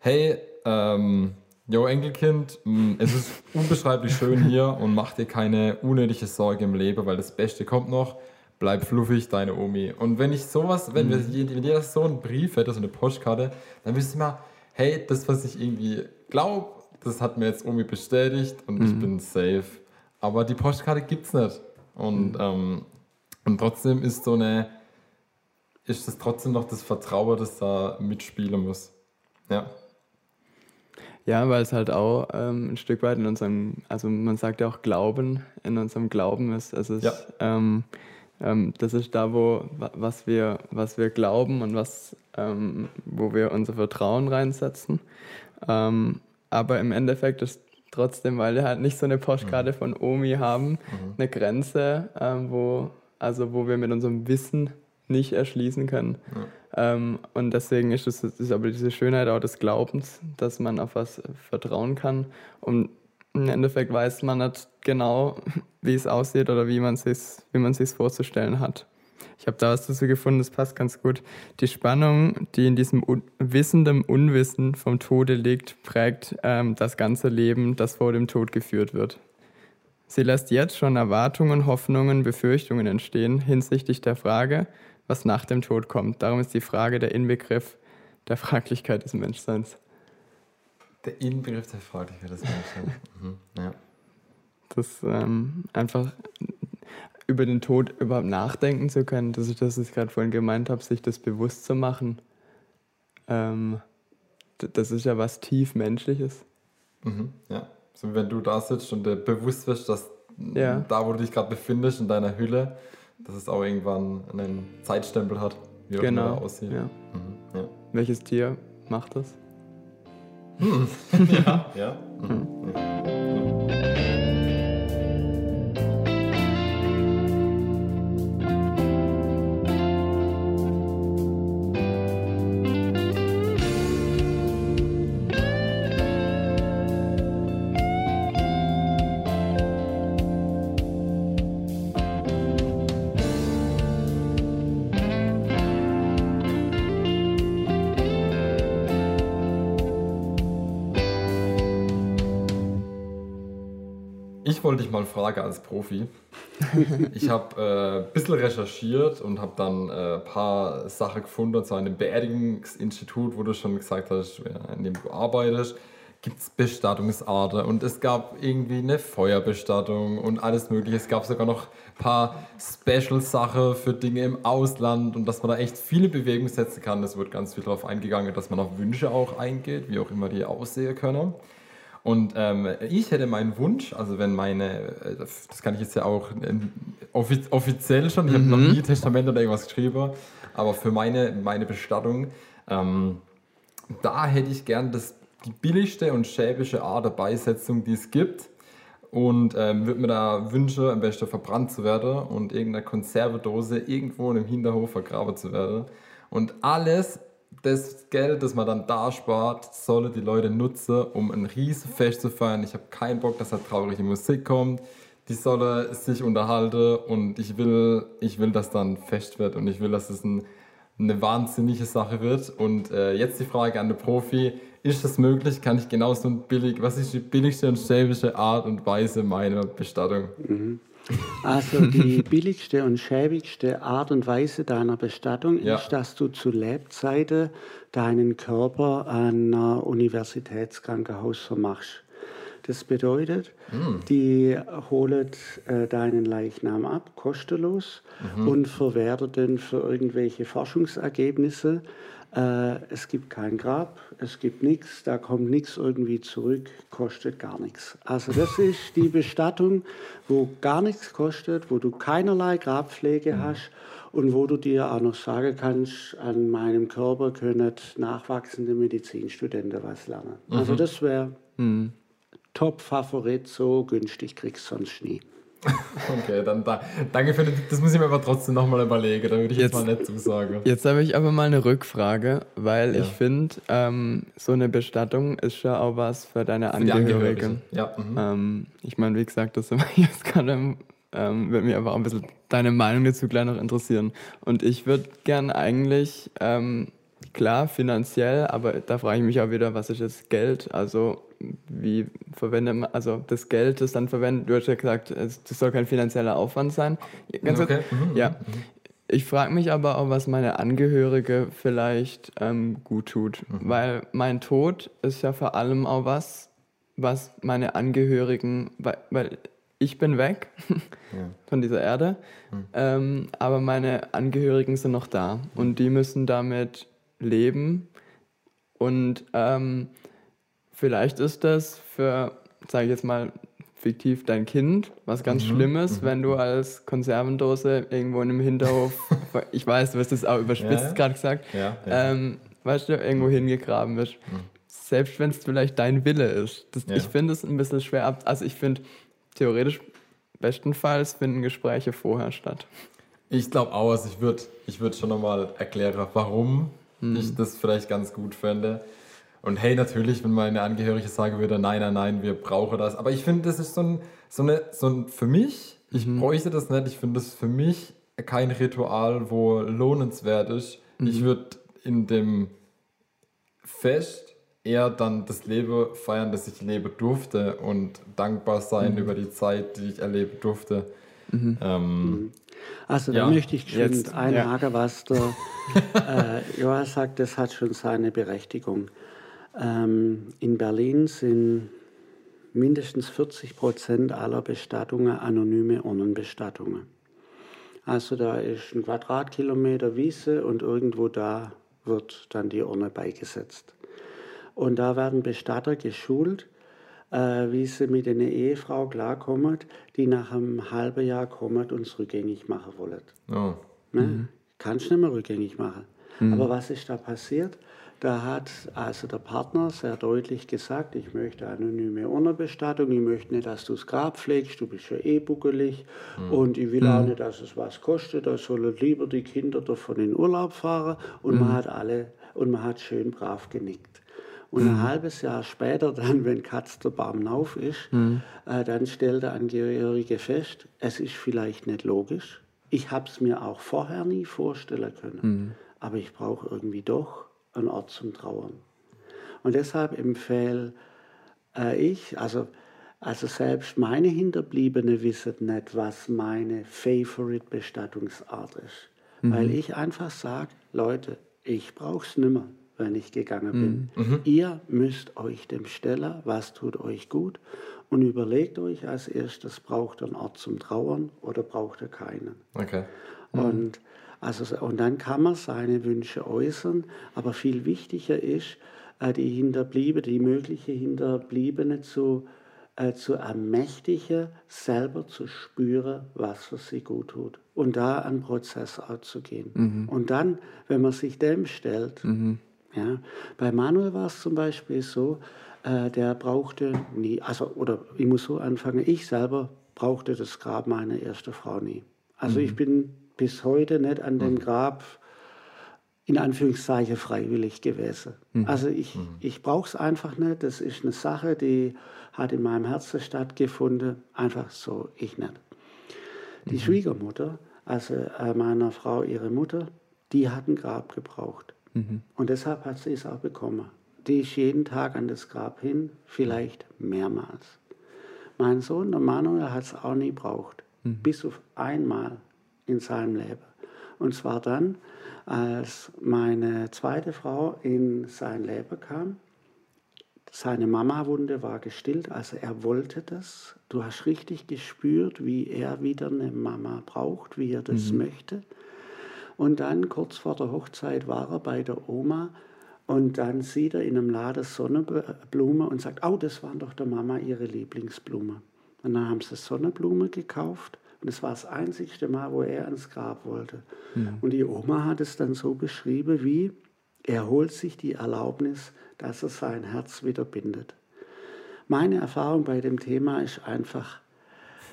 hey, ähm, Jo, Enkelkind, mh, es ist unbeschreiblich schön hier und mach dir keine unnötige Sorge im Leben, weil das Beste kommt noch. Bleib fluffig, deine Omi. Und wenn ich sowas, wenn, wir, wenn jeder so einen Brief hätte, so eine Postkarte, dann wüsste ich mal, hey, das, was ich irgendwie glaube, das hat mir jetzt Omi bestätigt und ich bin safe. Aber die Postkarte gibt's nicht. Und, ähm, und trotzdem ist so eine, ist das trotzdem noch das Vertrauen, das da mitspielen muss. Ja. Ja, weil es halt auch ähm, ein Stück weit in unserem, also man sagt ja auch Glauben, in unserem Glauben ist, es ist, Ja. ähm, ähm, das ist da, wo, wa- was wir, was wir glauben und was, ähm, wo wir unser Vertrauen reinsetzen. Ähm, aber im Endeffekt ist trotzdem, weil wir halt nicht so eine Postkarte von Omi haben, eine Grenze, ähm, wo, also wo wir mit unserem Wissen nicht erschließen können. Ähm, und deswegen ist es ist aber diese Schönheit auch des Glaubens, dass man auf was vertrauen kann. Und im Endeffekt weiß man nicht genau, wie es aussieht oder wie man es wie man sich's vorzustellen hat. Ich habe da was dazu gefunden, das passt ganz gut. Die Spannung, die in diesem un wissendem Unwissen vom Tode liegt, prägt ähm, das ganze Leben, das vor dem Tod geführt wird. Sie lässt jetzt schon Erwartungen, Hoffnungen, Befürchtungen entstehen hinsichtlich der Frage, was nach dem Tod kommt. Darum ist die Frage der Inbegriff der Fraglichkeit des Menschseins. Der Inbegriff der Fraglichkeit des Menschen. mhm. Ja. Das ähm, einfach über den Tod überhaupt nachdenken zu können, das ist das, was ich gerade vorhin gemeint habe, sich das bewusst zu machen. Ähm, das ist ja was tief Menschliches. Mhm. ja. So wie wenn du da sitzt und dir bewusst wirst, dass Ja. da, wo du dich gerade befindest, in deiner Hülle, dass es auch irgendwann einen Zeitstempel hat, wie auch immer Genau. der aussieht. Ja. Mhm. Ja. Welches Tier macht das? ja. ja. Mhm. Ich wollte dich mal fragen als Profi. Ich habe äh, ein bisschen recherchiert und habe dann ein äh, paar Sachen gefunden, zu einem Beerdigungsinstitut, wo du schon gesagt hast, in dem du arbeitest, gibt es Bestattungsarten und es gab irgendwie eine Feuerbestattung und alles mögliche. Es gab sogar noch ein paar Special-Sachen für Dinge im Ausland und dass man da echt viele Bewegungen setzen kann. Es wird ganz viel darauf eingegangen, dass man auf Wünsche auch eingeht, wie auch immer die aussehen können. Und ähm, ich hätte meinen Wunsch, also wenn meine, äh, das kann ich jetzt ja auch ähm, offi offiziell schon, ich habe noch nie Testament oder irgendwas geschrieben, aber für meine, meine Bestattung, ähm, da hätte ich gern das, die billigste und schäbische Art der Beisetzung, die es gibt. Und ähm, würde mir da wünschen, am besten verbrannt zu werden und irgendeine Konservedose irgendwo in einem Hinterhof vergraben zu werden. Und alles, das Geld, das man dann da spart, sollen die Leute nutzen, um ein Riesenfest zu feiern. Ich habe keinen Bock, dass da traurige Musik kommt. Die sollen sich unterhalten und ich will, ich will, dass dann Fest wird und ich will, dass es ein, eine wahnsinnige Sache wird. Und äh, jetzt die Frage an den Profi: Ist das möglich? Kann ich genauso billig, was ist die billigste und schäbische Art und Weise meiner Bestattung? Also die billigste und schäbigste Art und Weise deiner Bestattung Ja. ist, dass du zu Lebzeiten deinen Körper an einer Universitätskrankenhaus vermachst. Das bedeutet, die holen äh, deinen Leichnam ab, kostenlos, und verwerten den für irgendwelche Forschungsergebnisse. Äh, es gibt kein Grab, es gibt nichts, da kommt nichts irgendwie zurück, kostet gar nichts. Also das ist die Bestattung, wo gar nichts kostet, wo du keinerlei Grabpflege hast und wo du dir auch noch sagen kannst, an meinem Körper können nachwachsende Medizinstudenten was lernen. Also das wäre Top-Favorit, so günstig kriegst du sonst nie. Okay, dann da, danke für Tipp. Das muss ich mir aber trotzdem nochmal überlegen. Da würde ich jetzt, Jetzt- mal nicht zusagen. Jetzt habe ich aber mal eine Rückfrage, weil Ja. ich finde, ähm, so eine Bestattung ist ja auch was für deine Für Angehörigen. Ja, mhm. Ähm, ich meine, wie gesagt, das sind wir jetzt gerade, ähm, würde mich aber auch ein bisschen deine Meinung dazu gleich noch interessieren. Und ich würde gern eigentlich, ähm, klar, finanziell, aber da frage ich mich auch wieder, was ist jetzt Geld? Also wie verwendet man, also das Geld, das dann verwendet, du hast ja gesagt, das soll kein finanzieller Aufwand sein. Ganz okay. kurz, mhm. ja. Mhm. Ich frage mich aber auch, was meine Angehörige vielleicht ähm, gut tut, mhm. weil mein Tod ist ja vor allem auch was, was meine Angehörigen, weil, weil ich bin weg ja. von dieser Erde, mhm. ähm, aber meine Angehörigen sind noch da und die müssen damit leben und ähm, vielleicht ist das für, sage ich jetzt mal, fiktiv dein Kind, was ganz mhm. Schlimmes, mhm. wenn du als Konservendose irgendwo in einem Hinterhof, ich weiß, du hast das auch überspitzt ja, gerade gesagt, ja, ja. Ähm, weißt du, irgendwo hingegraben bist. Mhm. Selbst wenn es vielleicht dein Wille ist. Das, ich finde es ein bisschen schwer ab. Also ich finde, theoretisch, bestenfalls finden Gespräche vorher statt. Ich glaube auch, also ich würde ich würd schon nochmal erklären, warum mhm. ich das vielleicht ganz gut fände. Und hey, natürlich, wenn meine Angehörige sagen würde, nein, nein, nein, wir brauchen das. Aber ich finde, das ist so ein, so eine, so ein, für mich, ich mhm. bräuchte das nicht, ich finde das für mich kein Ritual, wo lohnenswert ist. Mhm. Ich würde in dem Fest eher dann das Leben feiern, das ich leben durfte und dankbar sein mhm. über die Zeit, die ich erleben durfte. Mhm. Ähm, mhm. also da ja, möchte ich schon einhaken, ja. was der äh, Joa sagt, das hat schon seine Berechtigung. Ähm, in Berlin sind mindestens 40 Prozent aller Bestattungen anonyme Urnenbestattungen. Also da ist ein Quadratkilometer Wiese und irgendwo da wird dann die Urne beigesetzt. Und da werden Bestatter geschult, äh, wie sie mit einer Ehefrau klarkommen, die nach einem halben Jahr kommt und es rückgängig machen wollen. Oh. Ne? Mhm. Kannst nicht mehr rückgängig machen. Mhm. Aber was ist da passiert? Da hat also der Partner sehr deutlich gesagt, ich möchte anonyme Unterbestattung, ich möchte nicht, dass du das Grab pflegst, du bist ja eh buckelig mhm. und ich will mhm. auch nicht, dass es was kostet, da sollen lieber die Kinder davon in Urlaub fahren und mhm. man hat alle und man hat schön brav genickt. Und ein mhm. halbes Jahr später, dann, wenn Katz der Baum auf ist, äh, dann stellt der Angehörige fest, es ist vielleicht nicht logisch. Ich habe es mir auch vorher nie vorstellen können. Aber ich brauche irgendwie doch ein Ort zum Trauern. Und deshalb empfehle äh, ich, also, also selbst meine Hinterbliebene wissen nicht, was meine Favorite-Bestattungsart ist. Mhm. Weil ich einfach sage, Leute, ich brauche es nimmer, wenn ich gegangen bin. Mhm. mhm. Ihr müsst euch dem stellen, was tut euch gut und überlegt euch als erstes, braucht ihr einen Ort zum Trauern oder braucht ihr keinen. Okay. Mhm. Und also, und dann kann man seine Wünsche äußern, aber viel wichtiger ist, äh, die Hinterbliebene, die mögliche Hinterbliebene zu, äh, zu ermächtigen, selber zu spüren, was für sie gut tut. Und da einen Prozess auszugehen. Mhm. Und dann, wenn man sich dem stellt, mhm. ja, bei Manuel war es zum Beispiel so, äh, der brauchte nie, also, oder ich muss so anfangen, ich selber brauchte das Grab meiner ersten Frau nie. Also mhm. ich bin bis heute nicht an dem mhm. Grab in Anführungszeichen freiwillig gewesen. Mhm. Also ich, mhm. ich brauche es einfach nicht. Das ist eine Sache, die hat in meinem Herzen stattgefunden. Einfach so, ich nicht. Die mhm. Schwiegermutter, also äh, meiner Frau, ihre Mutter, die hat ein Grab gebraucht. Mhm. Und deshalb hat sie es auch bekommen. Die ist jeden Tag an das Grab hin, vielleicht mehrmals. Mein Sohn, der Manuel, hat es auch nie gebraucht. Mhm. Bis auf einmal in seinem Leben. Und zwar dann, als meine zweite Frau in sein Leben kam. Seine Mama-Wunde war gestillt, also er wollte das. Du hast richtig gespürt, wie er wieder eine Mama braucht, wie er das mhm. möchte. Und dann, kurz vor der Hochzeit, war er bei der Oma und dann sieht er in einem Laden Sonnenblume und sagt, oh, das waren doch der Mama ihre Lieblingsblume. Und dann haben sie Sonnenblume gekauft und es war das einzigste Mal, wo er ans Grab wollte. Mhm. Und die Oma hat es dann so beschrieben, wie er holt sich die Erlaubnis, dass er sein Herz wieder bindet. Meine Erfahrung bei dem Thema ist einfach,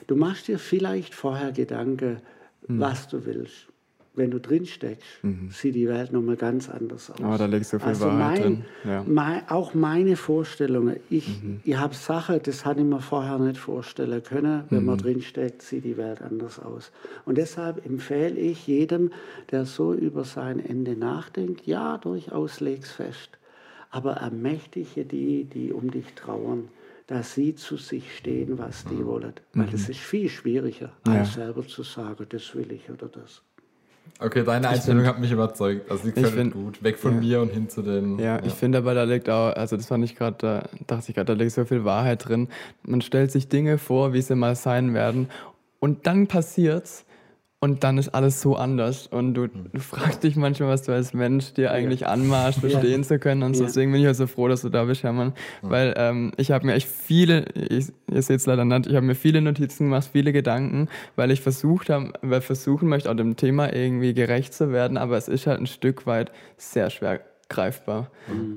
du machst dir vielleicht vorher Gedanken, mhm. was du willst wenn du drin steckst, mhm. sieht die Welt nochmal ganz anders aus. Aber da legst du viel also Wahrheit mein, drin. Ja. Mein, auch meine Vorstellungen. Ich, mhm. ich habe Sachen, das hatte ich mir vorher nicht vorstellen können. Wenn mhm. man drin steckt, sieht die Welt anders aus. Und deshalb empfehle ich jedem, der so über sein Ende nachdenkt, ja, durchaus leg's fest. aber ermächtige die, die um dich trauern, dass sie zu sich stehen, was die wollen. Weil das ist viel schwieriger, Ja. als selber zu sagen, das will ich oder das. Okay, deine Einstellung find- hat mich überzeugt. Also die find- gut. Weg von ja. mir und hin zu den. Ja, ich finde aber, da liegt auch, also das fand ich gerade, da dachte ich gerade, da liegt so viel Wahrheit drin. Man stellt sich Dinge vor, wie sie mal sein werden und dann passiert's und dann ist alles so anders. Und du, du fragst dich manchmal, was du als Mensch dir eigentlich anmaßt, verstehen zu können und so. Ja. Deswegen bin ich auch so froh, dass du da bist, Hermann, weil ähm, ich habe mir echt viele, ich, ihr seht es leider nicht, ich habe mir viele Notizen gemacht, viele Gedanken, weil ich versucht habe, weil ich versuchen möchte, auch dem Thema irgendwie gerecht zu werden, aber es ist halt ein Stück weit sehr schwer greifbar.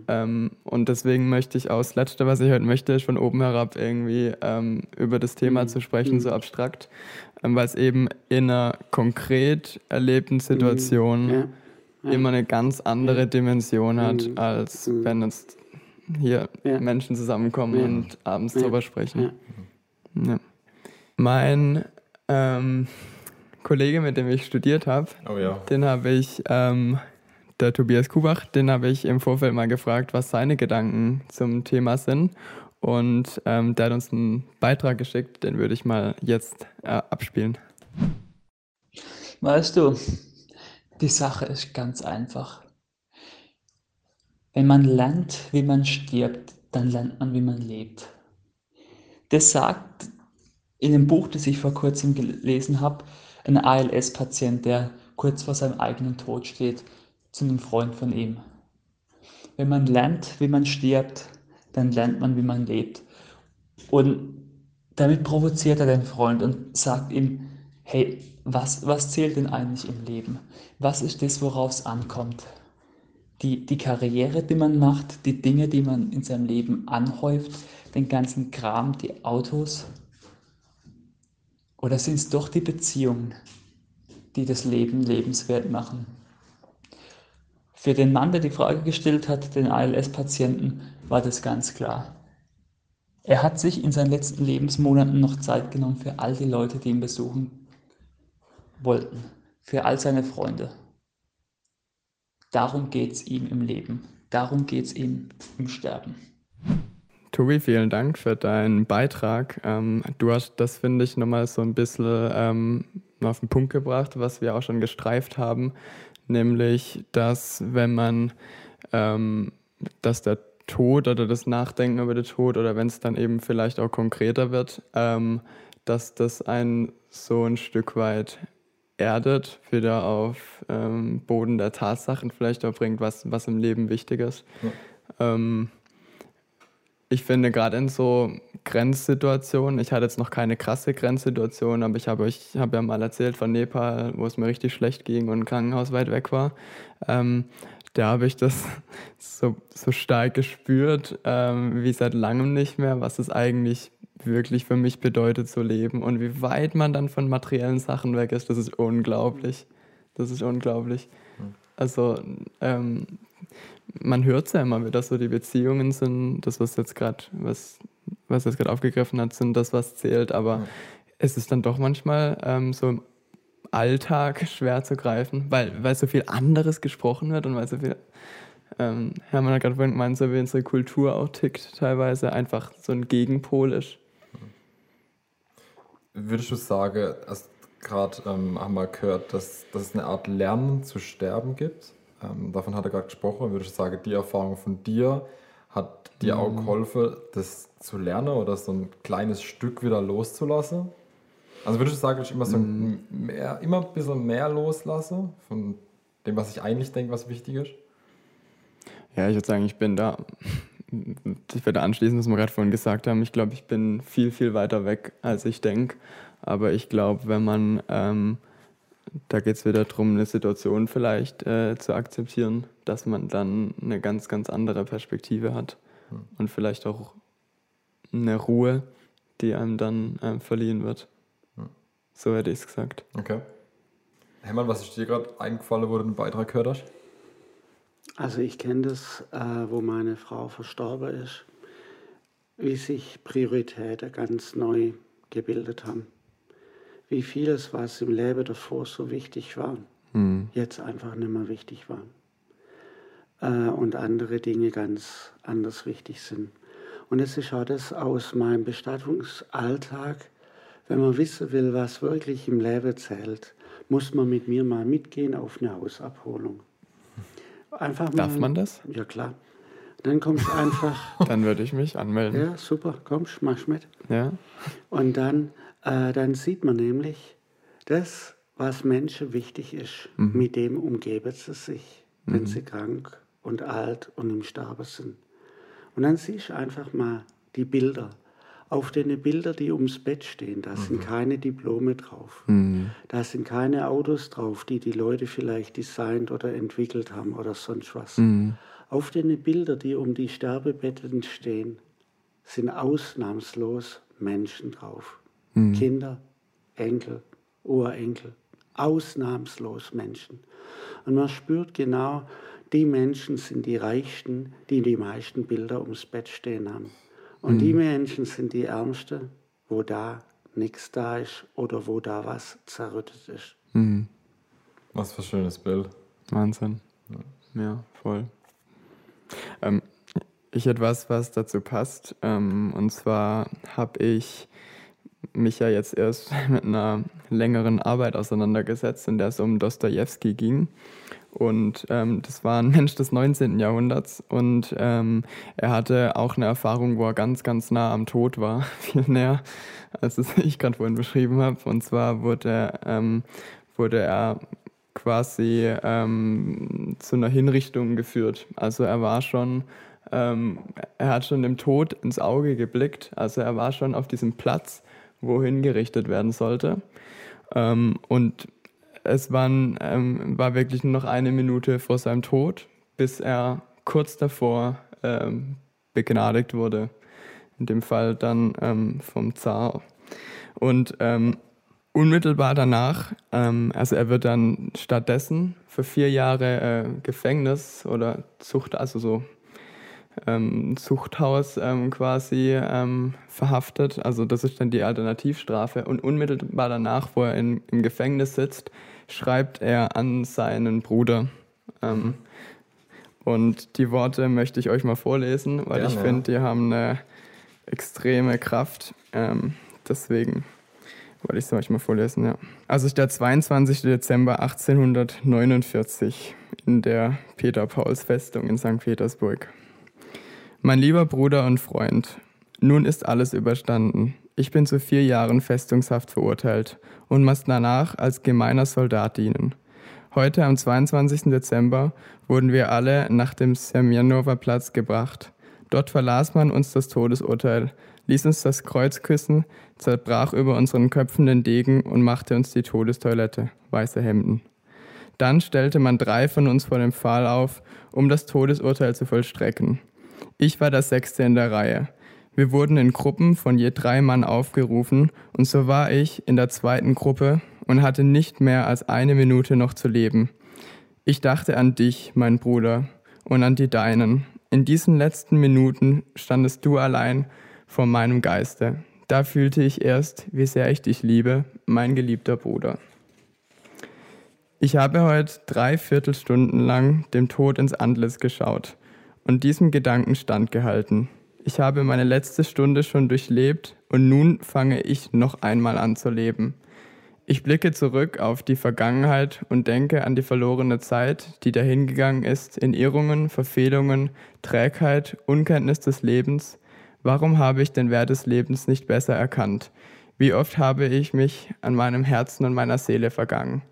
Ähm, und deswegen möchte ich auch das Letzte, was ich heute möchte, ist von oben herab irgendwie ähm, über das Thema zu sprechen, so abstrakt, ähm, weil es eben in einer konkret erlebten Situation Ja. Ja. immer eine ganz andere Dimension hat, Mhm. als Mhm. wenn jetzt hier Ja. Menschen zusammenkommen Ja. und abends Ja. drüber sprechen. Ja. Ja. Mein ähm, Kollege, mit dem ich studiert habe, Oh ja. den habe ich, ähm, der Tobias Kubach, den habe ich im Vorfeld mal gefragt, was seine Gedanken zum Thema sind. Und ähm, der hat uns einen Beitrag geschickt, den würde ich mal jetzt äh, abspielen. Weißt du, die Sache ist ganz einfach. Wenn man lernt, wie man stirbt, dann lernt man, wie man lebt. Das sagt in dem Buch, das ich vor kurzem gelesen habe, ein ALS-Patient, der kurz vor seinem eigenen Tod steht, zu einem Freund von ihm. Wenn man lernt, wie man stirbt, dann lernt man, wie man lebt. Und damit provoziert er den Freund und sagt ihm, hey, was, was zählt denn eigentlich im Leben? Was ist das, worauf es ankommt? Die, die Karriere, die man macht, die Dinge, die man in seinem Leben anhäuft, den ganzen Kram, die Autos? Oder sind es doch die Beziehungen, die das Leben lebenswert machen? Für den Mann, der die Frage gestellt hat, den ALS-Patienten, war das ganz klar. Er hat sich in seinen letzten Lebensmonaten noch Zeit genommen für all die Leute, die ihn besuchen wollten, für all seine Freunde. Darum geht es ihm im Leben, darum geht es ihm im Sterben. Tobi, vielen Dank für deinen Beitrag. Ähm, du hast das, finde ich, nochmal so ein bisschen ähm, auf den Punkt gebracht, was wir auch schon gestreift haben, nämlich, dass wenn man, ähm, dass der Tod oder das Nachdenken über den Tod oder wenn es dann eben vielleicht auch konkreter wird, ähm, dass das einen so ein Stück weit erdet, wieder auf ähm, Boden der Tatsachen vielleicht auch bringt, was, was im Leben wichtig ist. Ähm, ich finde gerade in so Grenzsituationen, ich hatte jetzt noch keine krasse Grenzsituation, aber ich habe euch habe ja mal erzählt von Nepal, wo es mir richtig schlecht ging und ein Krankenhaus weit weg war. Ähm, da habe ich das so, so stark gespürt, ähm, wie seit langem nicht mehr, was es eigentlich wirklich für mich bedeutet zu leben und wie weit man dann von materiellen Sachen weg ist, das ist unglaublich. Das ist unglaublich. Also ähm, man hört es ja immer wieder so, die Beziehungen sind das, was jetzt gerade, was, was jetzt gerade aufgegriffen hat, sind das, was zählt, aber Ja. es ist dann doch manchmal ähm, so im Alltag schwer zu greifen, weil, weil so viel anderes gesprochen wird und weil so viel, ähm, Hermann hat gerade vorhin gemeint, so wie unsere Kultur auch tickt, teilweise einfach so ein Gegenpol ist. Würdest du sagen, also gerade ähm, haben wir gehört, dass, dass es eine Art Lernen zu sterben gibt? Ähm, davon hat er gerade gesprochen. Würdest du sagen, die Erfahrung von dir hat dir auch geholfen, das zu lernen oder so ein kleines Stück wieder loszulassen? Also würdest du sagen, dass ich immer so ein mehr, immer ein bisschen mehr loslasse von dem, was ich eigentlich denke, was wichtig ist? Ja, ich würde sagen, ich bin da. Ich werde anschließen, was wir gerade vorhin gesagt haben. Ich glaube, ich bin viel, viel weiter weg, als ich denke. Aber ich glaube, wenn man, ähm, da geht es wieder darum, eine Situation vielleicht äh, zu akzeptieren, dass man dann eine ganz, ganz andere Perspektive hat. Und vielleicht auch eine Ruhe, die einem dann ähm, verliehen wird. So hätte ich es gesagt. Okay. Hermann, was ist dir gerade eingefallen, wo du den Beitrag gehört hast? Also ich kenne das, äh, wo meine Frau verstorben ist, wie sich Prioritäten ganz neu gebildet haben. Wie vieles, was im Leben davor so wichtig war, jetzt einfach nicht mehr wichtig war. äh, und andere Dinge ganz anders wichtig sind. Und es ist auch das aus meinem Bestattungsalltag, wenn man wissen will, was wirklich im Leben zählt, muss man mit mir mal mitgehen auf eine Hausabholung. Einfach mal, Darf man das? Ja, klar. Dann kommst du einfach. dann würde ich mich anmelden. Ja, super, kommst, machst mit. Ja. Und dann, äh, dann sieht man nämlich, das, was Menschen wichtig ist, mhm. mit dem umgeben sie sich, wenn mhm. sie krank und alt und im Sterben sind. Und dann siehst du einfach mal die Bilder. Auf den Bildern, die ums Bett stehen, da mhm. sind keine Diplome drauf. Mhm. Da sind keine Autos drauf, die die Leute vielleicht designt oder entwickelt haben oder sonst was. Mhm. Auf den Bildern, die um die Sterbebetten stehen, sind ausnahmslos Menschen drauf. Mhm. Kinder, Enkel, Urenkel. Ausnahmslos Menschen. Und man spürt genau, die Menschen sind die Reichsten, die die meisten Bilder ums Bett stehen haben. Und mhm. die Menschen sind die Ärmsten, wo da nichts da ist oder wo da was zerrüttet ist. Mhm. Was für ein schönes Bild. Wahnsinn. Ja, ja voll. Ähm, ich hätte was, was dazu passt. Ähm, und zwar habe ich mich ja jetzt erst mit einer längeren Arbeit auseinandergesetzt, in der es um Dostoevsky ging. Und ähm, das war ein Mensch des 19. Jahrhunderts und ähm, er hatte auch eine Erfahrung, wo er ganz, ganz nah am Tod war, viel näher, als es ich gerade vorhin beschrieben habe. Und zwar wurde, ähm, wurde er quasi ähm, zu einer Hinrichtung geführt. Also er war schon, ähm, er hat schon dem Tod ins Auge geblickt. Also er war schon auf diesem Platz, wo hingerichtet werden sollte. Ähm, und es waren, ähm, war wirklich nur noch eine Minute vor seinem Tod, bis er kurz davor ähm, begnadigt wurde. In dem Fall dann ähm, vom Zar. Und ähm, unmittelbar danach, ähm, also er wird dann stattdessen für vier Jahre äh, Gefängnis oder Zucht, also so ähm, Zuchthaus ähm, quasi ähm, verhaftet. Also das ist dann die Alternativstrafe. Und unmittelbar danach, wo er in, im Gefängnis sitzt, schreibt er an seinen Bruder. Ähm, und die Worte möchte ich euch mal vorlesen, weil Gerne. ich finde, die haben eine extreme Kraft. Ähm, deswegen wollte ich es euch mal vorlesen. Ja. Also ist der 22. Dezember 1849 in der Peter-Pauls-Festung in St. Petersburg. Mein lieber Bruder und Freund, nun ist alles überstanden. Ich bin zu vier Jahren Festungshaft verurteilt und muss danach als gemeiner Soldat dienen. Heute am 22. Dezember wurden wir alle nach dem Semjanower Platz gebracht. Dort verlas man uns das Todesurteil, ließ uns das Kreuz küssen, zerbrach über unseren Köpfen den Degen und machte uns die Todestoilette, weiße Hemden. Dann stellte man drei von uns vor dem Pfahl auf, um das Todesurteil zu vollstrecken. Ich war der Sechste in der Reihe. Wir wurden in Gruppen von je drei Mann aufgerufen und so war ich in der zweiten Gruppe und hatte nicht mehr als eine Minute noch zu leben. Ich dachte an dich, mein Bruder, und an die deinen. In diesen letzten Minuten standest du allein vor meinem Geiste. Da fühlte ich erst, wie sehr ich dich liebe, mein geliebter Bruder. Ich habe heute drei Viertelstunden lang dem Tod ins Antlitz geschaut und diesem Gedanken standgehalten. Ich habe meine letzte Stunde schon durchlebt und nun fange ich noch einmal an zu leben. Ich blicke zurück auf die Vergangenheit und denke an die verlorene Zeit, die dahingegangen ist in Irrungen, Verfehlungen, Trägheit, Unkenntnis des Lebens. Warum habe ich den Wert des Lebens nicht besser erkannt? Wie oft habe ich mich an meinem Herzen und meiner Seele vergangen?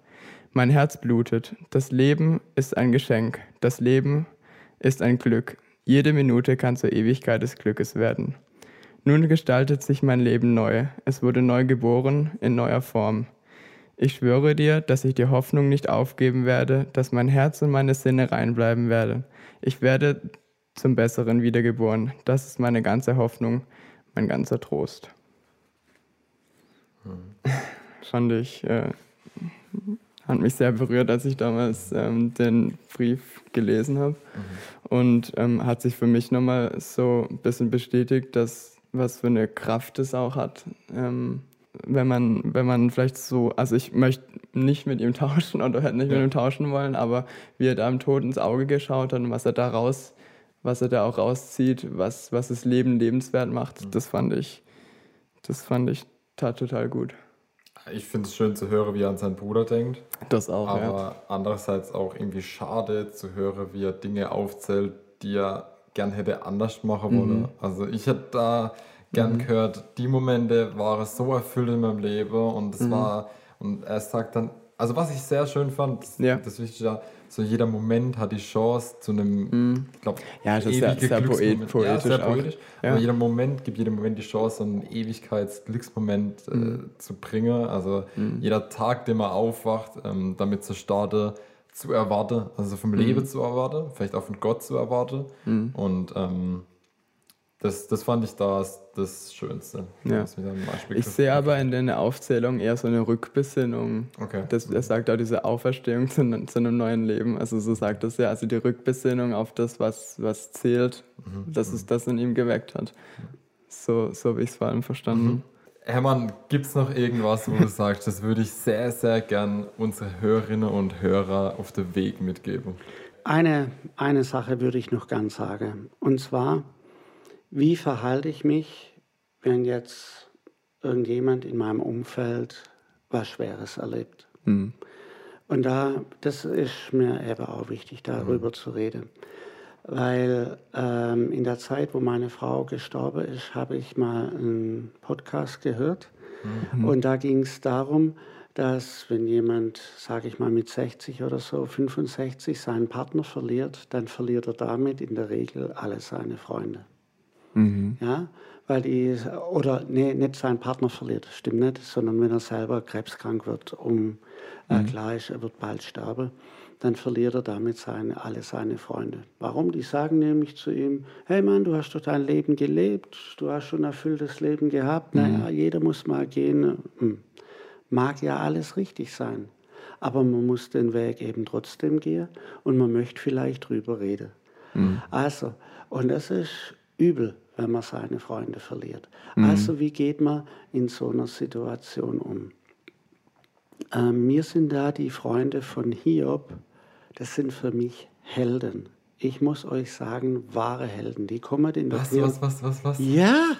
Mein Herz blutet. Das Leben ist ein Geschenk. Das Leben ist ein Glück. Jede Minute kann zur Ewigkeit des Glückes werden. Nun gestaltet sich mein Leben neu. Es wurde neu geboren, in neuer Form. Ich schwöre dir, dass ich die Hoffnung nicht aufgeben werde, dass mein Herz und meine Sinne reinbleiben werden. Ich werde zum Besseren wiedergeboren. Das ist meine ganze Hoffnung, mein ganzer Trost. Hm. Fand ich äh, hat mich sehr berührt, als ich damals ähm, den Brief gelesen habe. Mhm. Und ähm, hat sich für mich nochmal so ein bisschen bestätigt, dass was für eine Kraft es auch hat, ähm, wenn man, wenn man vielleicht so, also ich möchte nicht mit ihm tauschen oder hätte nicht mit ihm tauschen wollen, aber wie er da im Tod ins Auge geschaut hat und was er da raus, was er da auch rauszieht, was, was das Leben lebenswert macht, mhm. das fand ich, das fand ich total gut. Ich finde es schön zu hören, wie er an seinen Bruder denkt. Das auch, Aber ja. andererseits auch irgendwie schade zu hören, wie er Dinge aufzählt, die er gern hätte anders machen wollen. Mhm. Also ich hätte da gern mhm. gehört, die Momente waren so erfüllt in meinem Leben und es mhm. war, und er sagt dann, also was ich sehr schön fand, das, ja. das Wichtige, so jeder Moment hat die Chance zu einem, mhm. ich glaube, ja, das ist sehr, sehr poet, poetisch, ja, sehr poetisch. Ja. Aber jeder Moment gibt jedem Moment die Chance, so einen Ewigkeitsglücksmoment äh, mhm. zu bringen. Also mhm. jeder Tag, den man aufwacht, ähm, damit zu starten, zu erwarten, also vom Leben mhm. zu erwarten, vielleicht auch von Gott zu erwarten. Mhm. Und ähm, das, das fand ich da das Schönste. Ja. ich sehe aber in der Aufzählung eher so eine Rückbesinnung. Okay. Das, er sagt auch diese Auferstehung zu, zu, einem neuen Leben. Also so sagt das ja, also die Rückbesinnung auf das, was, was zählt, mhm. dass es das in ihm geweckt hat. So, so habe ich es vor allem verstanden. Mhm. Hermann, gibt es noch irgendwas, wo du sagst, das würde ich sehr, sehr gern unsere Hörerinnen und Hörer auf den Weg mitgeben? Eine, eine Sache würde ich noch gern sagen. Und zwar, wie verhalte ich mich, wenn jetzt irgendjemand in meinem Umfeld was Schweres erlebt? Mhm. Und da, das ist mir eben auch wichtig, darüber mhm. zu reden. Weil ähm, in der Zeit, wo meine Frau gestorben ist, habe ich mal einen Podcast gehört. Mhm. Und da ging es darum, dass wenn jemand, sage ich mal mit 60 oder so, 65 seinen Partner verliert, dann verliert er damit in der Regel alle seine Freunde. Mhm. Ja, weil die, oder nee, nicht seinen Partner verliert, stimmt nicht, sondern wenn er selber krebskrank wird, um äh, mhm. äh, klar ist, er wird bald sterben, dann verliert er damit seine, alle seine Freunde. Warum? Die sagen nämlich zu ihm, hey Mann, du hast doch dein Leben gelebt, du hast schon ein erfülltes Leben gehabt, mhm. naja, jeder muss mal gehen. Hm. Mag ja alles richtig sein, aber man muss den Weg eben trotzdem gehen und man möchte vielleicht drüber reden. Mhm. Also, und das ist übel wenn man seine Freunde verliert. Mhm. Also wie geht man in so einer Situation um? Äh, mir sind da die Freunde von Hiob, das sind für mich Helden. Ich muss euch sagen, wahre Helden. Die kommen in der was, was, was, was, was? Ja,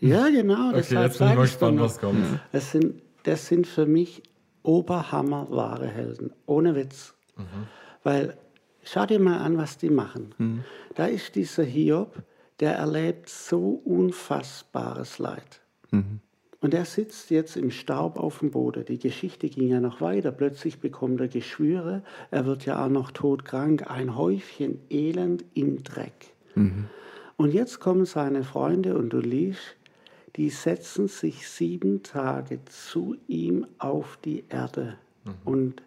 ja, genau. okay, jetzt bin ich mal gespannt, was kommt. Das sind, das sind für mich Oberhammer wahre Helden. Ohne Witz. Mhm. Weil, schau dir mal an, was die machen. Mhm. Da ist dieser Hiob, der erlebt so unfassbares Leid. Mhm. Und er sitzt jetzt im Staub auf dem Boden. Die Geschichte ging ja noch weiter. Plötzlich bekommt er Geschwüre. Er wird ja auch noch todkrank. Ein Häufchen Elend im Dreck. Mhm. Und jetzt kommen seine Freunde und du liest, die setzen sich sieben Tage zu ihm auf die Erde mhm. und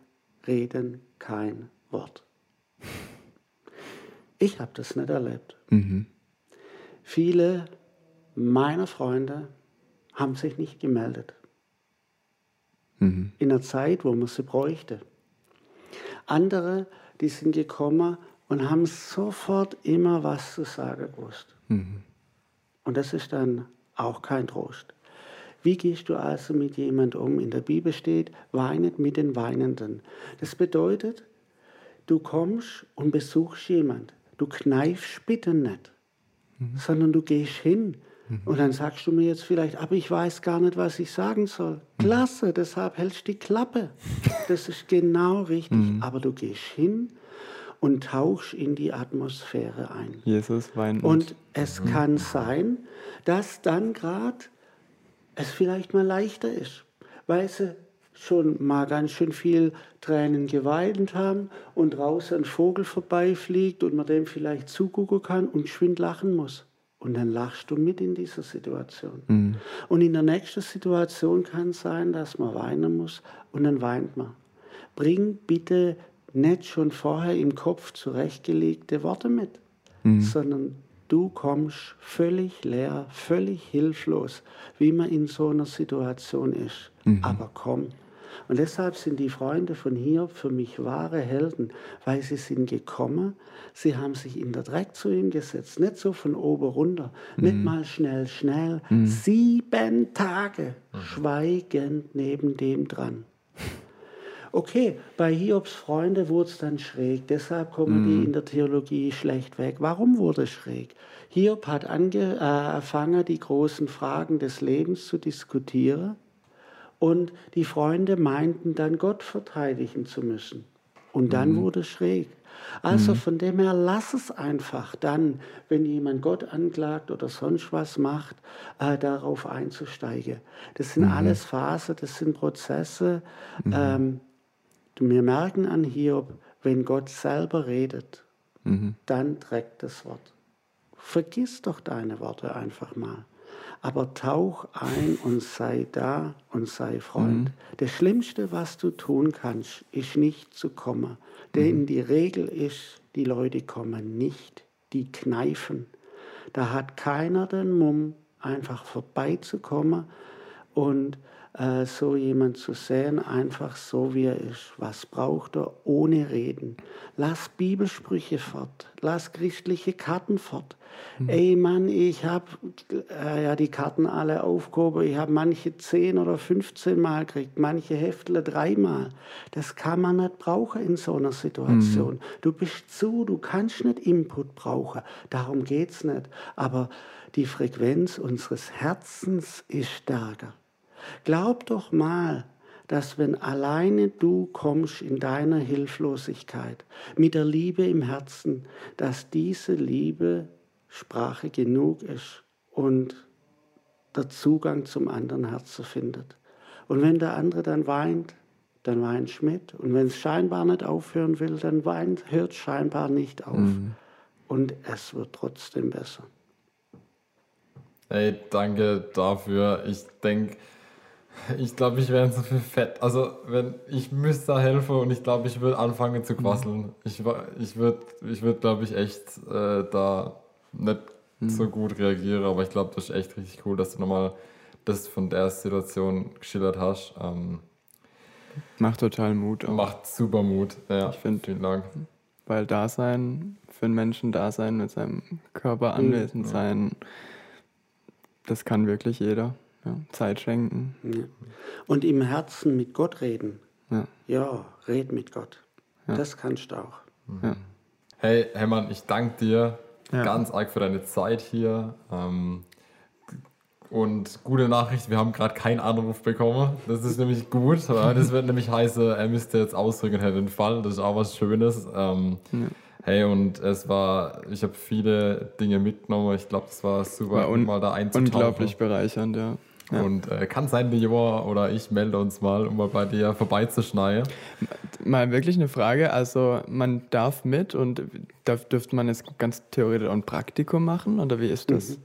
reden kein Wort. Ich habe das nicht erlebt. Mhm. Viele meiner Freunde haben sich nicht gemeldet. Mhm. In einer Zeit, wo man sie bräuchte. Andere, die sind gekommen und haben sofort immer was zu sagen gewusst. Mhm. Und das ist dann auch kein Trost. Wie gehst du also mit jemand um? In der Bibel steht, weinet mit den Weinenden. Das bedeutet, du kommst und besuchst jemand. Du kneifst bitte nicht mhm. sondern du gehst hin. Mhm. Und dann sagst du mir jetzt vielleicht, aber ich weiß gar nicht, was ich sagen soll. Mhm. Klasse, deshalb hältst du die Klappe. Das ist genau richtig. Mhm. Aber du gehst hin und tauchst in die Atmosphäre ein. Jesus weint. Und es kann sein, dass dann gerade es vielleicht mal leichter ist. Weil sie schon mal ganz schön viel Tränen geweint haben und draußen ein Vogel vorbeifliegt und man dem vielleicht zugucken kann und geschwind lachen muss. Und dann lachst du mit in dieser Situation. Mhm. Und in der nächsten Situation kann es sein, dass man weinen muss und dann weint man. Bring bitte nicht schon vorher im Kopf zurechtgelegte Worte mit, mhm. sondern du kommst völlig leer, völlig hilflos, wie man in so einer Situation ist. Mhm. Aber komm, Und deshalb sind die Freunde von Hiob für mich wahre Helden, weil sie sind gekommen, sie haben sich in der Dreck zu ihm gesetzt, nicht so von oben runter, mhm. nicht mal schnell, schnell, mhm. sieben Tage mhm. schweigend neben dem dran. Okay, bei Hiobs Freunde wurde es dann schräg, deshalb kommen mm. die mhm. in der Theologie schlecht weg. Warum wurde es schräg? Hiob hat angefangen, äh, die großen Fragen des Lebens zu diskutieren und die Freunde meinten dann, Gott verteidigen zu müssen. Und dann mm. wurde es schräg. Also mm. von dem her, lass es einfach dann, wenn jemand Gott anklagt oder sonst was macht, äh, darauf einzusteigen. Das sind -hmm. alles Phasen, das sind Prozesse. -hmm. Ähm, wir merken an Hiob, wenn Gott selber redet, mhm. dann trägt das Wort. Vergiss doch deine Worte einfach mal. Aber tauch ein und sei da und sei Freund. Mhm. Das Schlimmste, was du tun kannst, ist nicht zu kommen. Denn mhm. die Regel ist, die Leute kommen nicht, die kneifen. Da hat keiner den Mumm, einfach vorbeizukommen und äh, so jemand zu sehen, einfach so wie er ist. Was braucht er ohne Reden? Lass Bibelsprüche fort, lass christliche Karten fort. Mhm. Ey Mann, ich habe äh, ja die Karten alle aufgehoben, ich habe manche 10 oder 15 Mal gekriegt, manche Heftle dreimal. Das kann man nicht brauchen in so einer Situation. Mhm. Du bist zu, du kannst nicht Input brauchen, darum geht es nicht. Aber die Frequenz unseres Herzens ist stärker. Glaub doch mal, dass wenn alleine du kommst in deiner Hilflosigkeit mit der Liebe im Herzen, dass diese Liebe Sprache genug ist und der Zugang zum anderen Herzen findet. Und wenn der andere dann weint, dann weint mit. Und wenn es scheinbar nicht aufhören will, dann weint, hört scheinbar nicht auf. Mhm. Und es wird trotzdem besser. Hey, danke dafür. Ich denke, ich glaube, ich wäre so viel fett. Also, wenn ich müsste da helfen und ich glaube, ich würde anfangen zu quasseln. Mhm. Ich, ich würde, ich würd, glaube ich, echt äh, da nicht mhm. so gut reagieren, aber ich glaube, das ist echt richtig cool, dass du nochmal das von der Situation geschildert hast. Ähm, macht total Mut. Auch. Macht super Mut. Ja, ich finde. Vielen Dank. Weil Dasein, für einen Menschen Dasein mit seinem Körper mhm. anwesend sein, ja. das kann wirklich jeder. Ja, Zeit schenken. Ja. Und im Herzen mit Gott reden. Ja, ja red mit Gott. Das kannst du auch. Mhm. Hey, Hermann, ich danke dir ganz arg für deine Zeit hier. Ähm, und gute Nachricht, wir haben gerade keinen Anruf bekommen. Das ist nämlich gut. Das wird nämlich heißen, er müsste jetzt ausdrücken, hätte den Fall. Das ist auch was Schönes. Ähm, Hey, und es war, ich habe viele Dinge mitgenommen. Ich glaube, es war super, war un mal da einzutauchen. Unglaublich bereichernd, ja. Ja. Und äh, kann sein, der Joa oder ich melde uns mal, um mal bei dir vorbeizuschneiden. Mal wirklich eine Frage. Also man darf mit und darf, dürfte man jetzt ganz theoretisch auch ein Praktikum machen oder wie ist das? Mhm.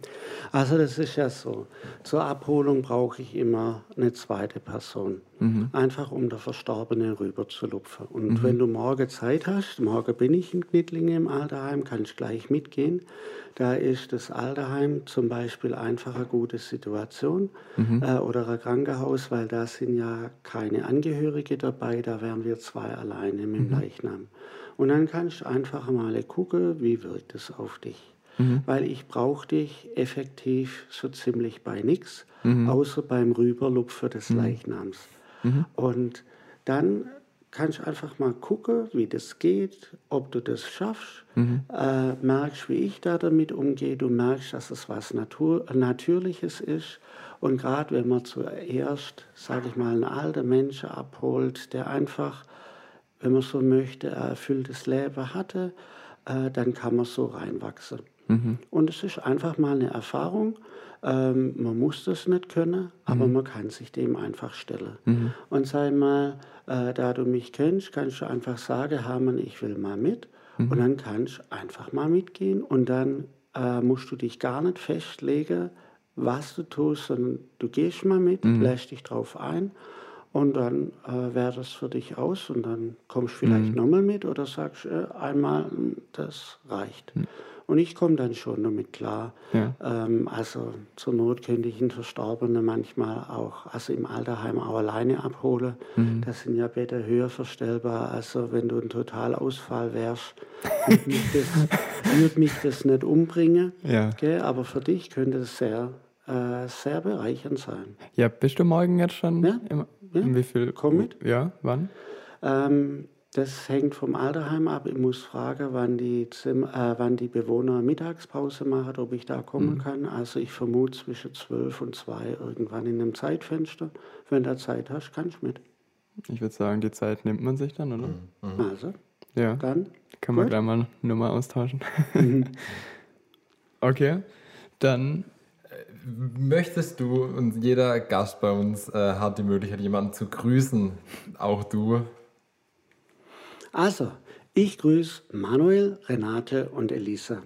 Also das ist ja so. Zur Abholung brauche ich immer eine zweite Person. Mhm. Einfach um der Verstorbene rüber zu lupfen. Und mhm. wenn du morgen Zeit hast, morgen bin ich in Knittlingen im Alterheim, kannst gleich mitgehen. Da ist das Alterheim zum Beispiel einfach eine gute Situation mhm. äh, oder ein Krankenhaus, weil da sind ja keine Angehörige dabei, da wären wir zwei alleine mit dem mhm. Leichnam. Und dann kannst du einfach mal gucken, wie wirkt es auf dich. Mhm. Weil ich brauche dich effektiv so ziemlich bei nichts, mhm. außer beim Rüberlupfen des mhm. Leichnams. Mhm. Und dann kannst einfach mal gucken, wie das geht, ob du das schaffst. Mhm. Äh, merkst, wie ich da damit umgehe. Du merkst, dass es was Natur Natürliches ist. Und gerade wenn man zuerst, sage ich mal, einen alten Menschen abholt, der einfach, wenn man so möchte, ein erfülltes Leben hatte, äh, dann kann man so reinwachsen. Mhm. Und es ist einfach mal eine Erfahrung. Ähm, man muss das nicht können, aber mhm. man kann sich dem einfach stellen. Mhm. Und sei mal, äh, da du mich kennst, kannst du einfach sagen, Hermann, ich will mal mit. Mhm. Und dann kannst du einfach mal mitgehen und dann äh, musst du dich gar nicht festlegen, was du tust, sondern du gehst mal mit, mhm. lässt dich drauf ein und dann äh, wäre das für dich aus und dann kommst du vielleicht mhm. nochmal mit oder sagst äh, einmal, hm, das reicht. Mhm. Und ich komme dann schon damit klar. Ja. Ähm, also zur Not könnte ich einen Verstorbenen manchmal auch, also im Alterheim auch alleine abholen. Mhm. Das sind ja Betten höher verstellbar. Also wenn du einen Totalausfall wärst, würde mich, das, mich das nicht umbringen. Ja. Gell? Aber für dich könnte es sehr, äh, sehr bereichernd sein. Ja, bist du morgen jetzt schon? Ja. Im, Ja. Wie viel? Komm mit. Ja, wann? Ähm, das hängt vom Alterheim ab. Ich muss fragen, wann die, Zim äh, wann die Bewohner Mittagspause machen, ob ich da kommen kann. Also ich vermute zwischen 12 und 2 irgendwann in einem Zeitfenster. Wenn du Zeit hast, kannst du mit. Ich würde sagen, die Zeit nimmt man sich dann, oder? Also, Ja. dann. Kann man gleich mal eine Nummer austauschen. okay. Dann, Möchtest du, und jeder Gast bei uns äh, hat die Möglichkeit, jemanden zu grüßen, auch du. Also, ich grüße Manuel, Renate und Elisa.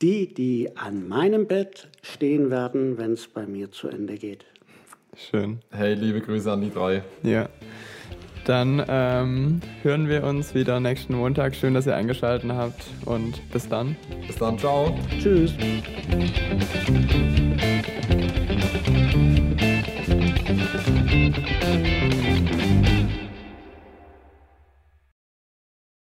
Die, die an meinem Bett stehen werden, wenn es bei mir zu Ende geht. schön. Hey, liebe Grüße an die drei. Ja. Dann ähm, hören wir uns wieder nächsten Montag. Schön, dass ihr eingeschaltet habt und bis dann. Bis dann, ciao. Tschüss.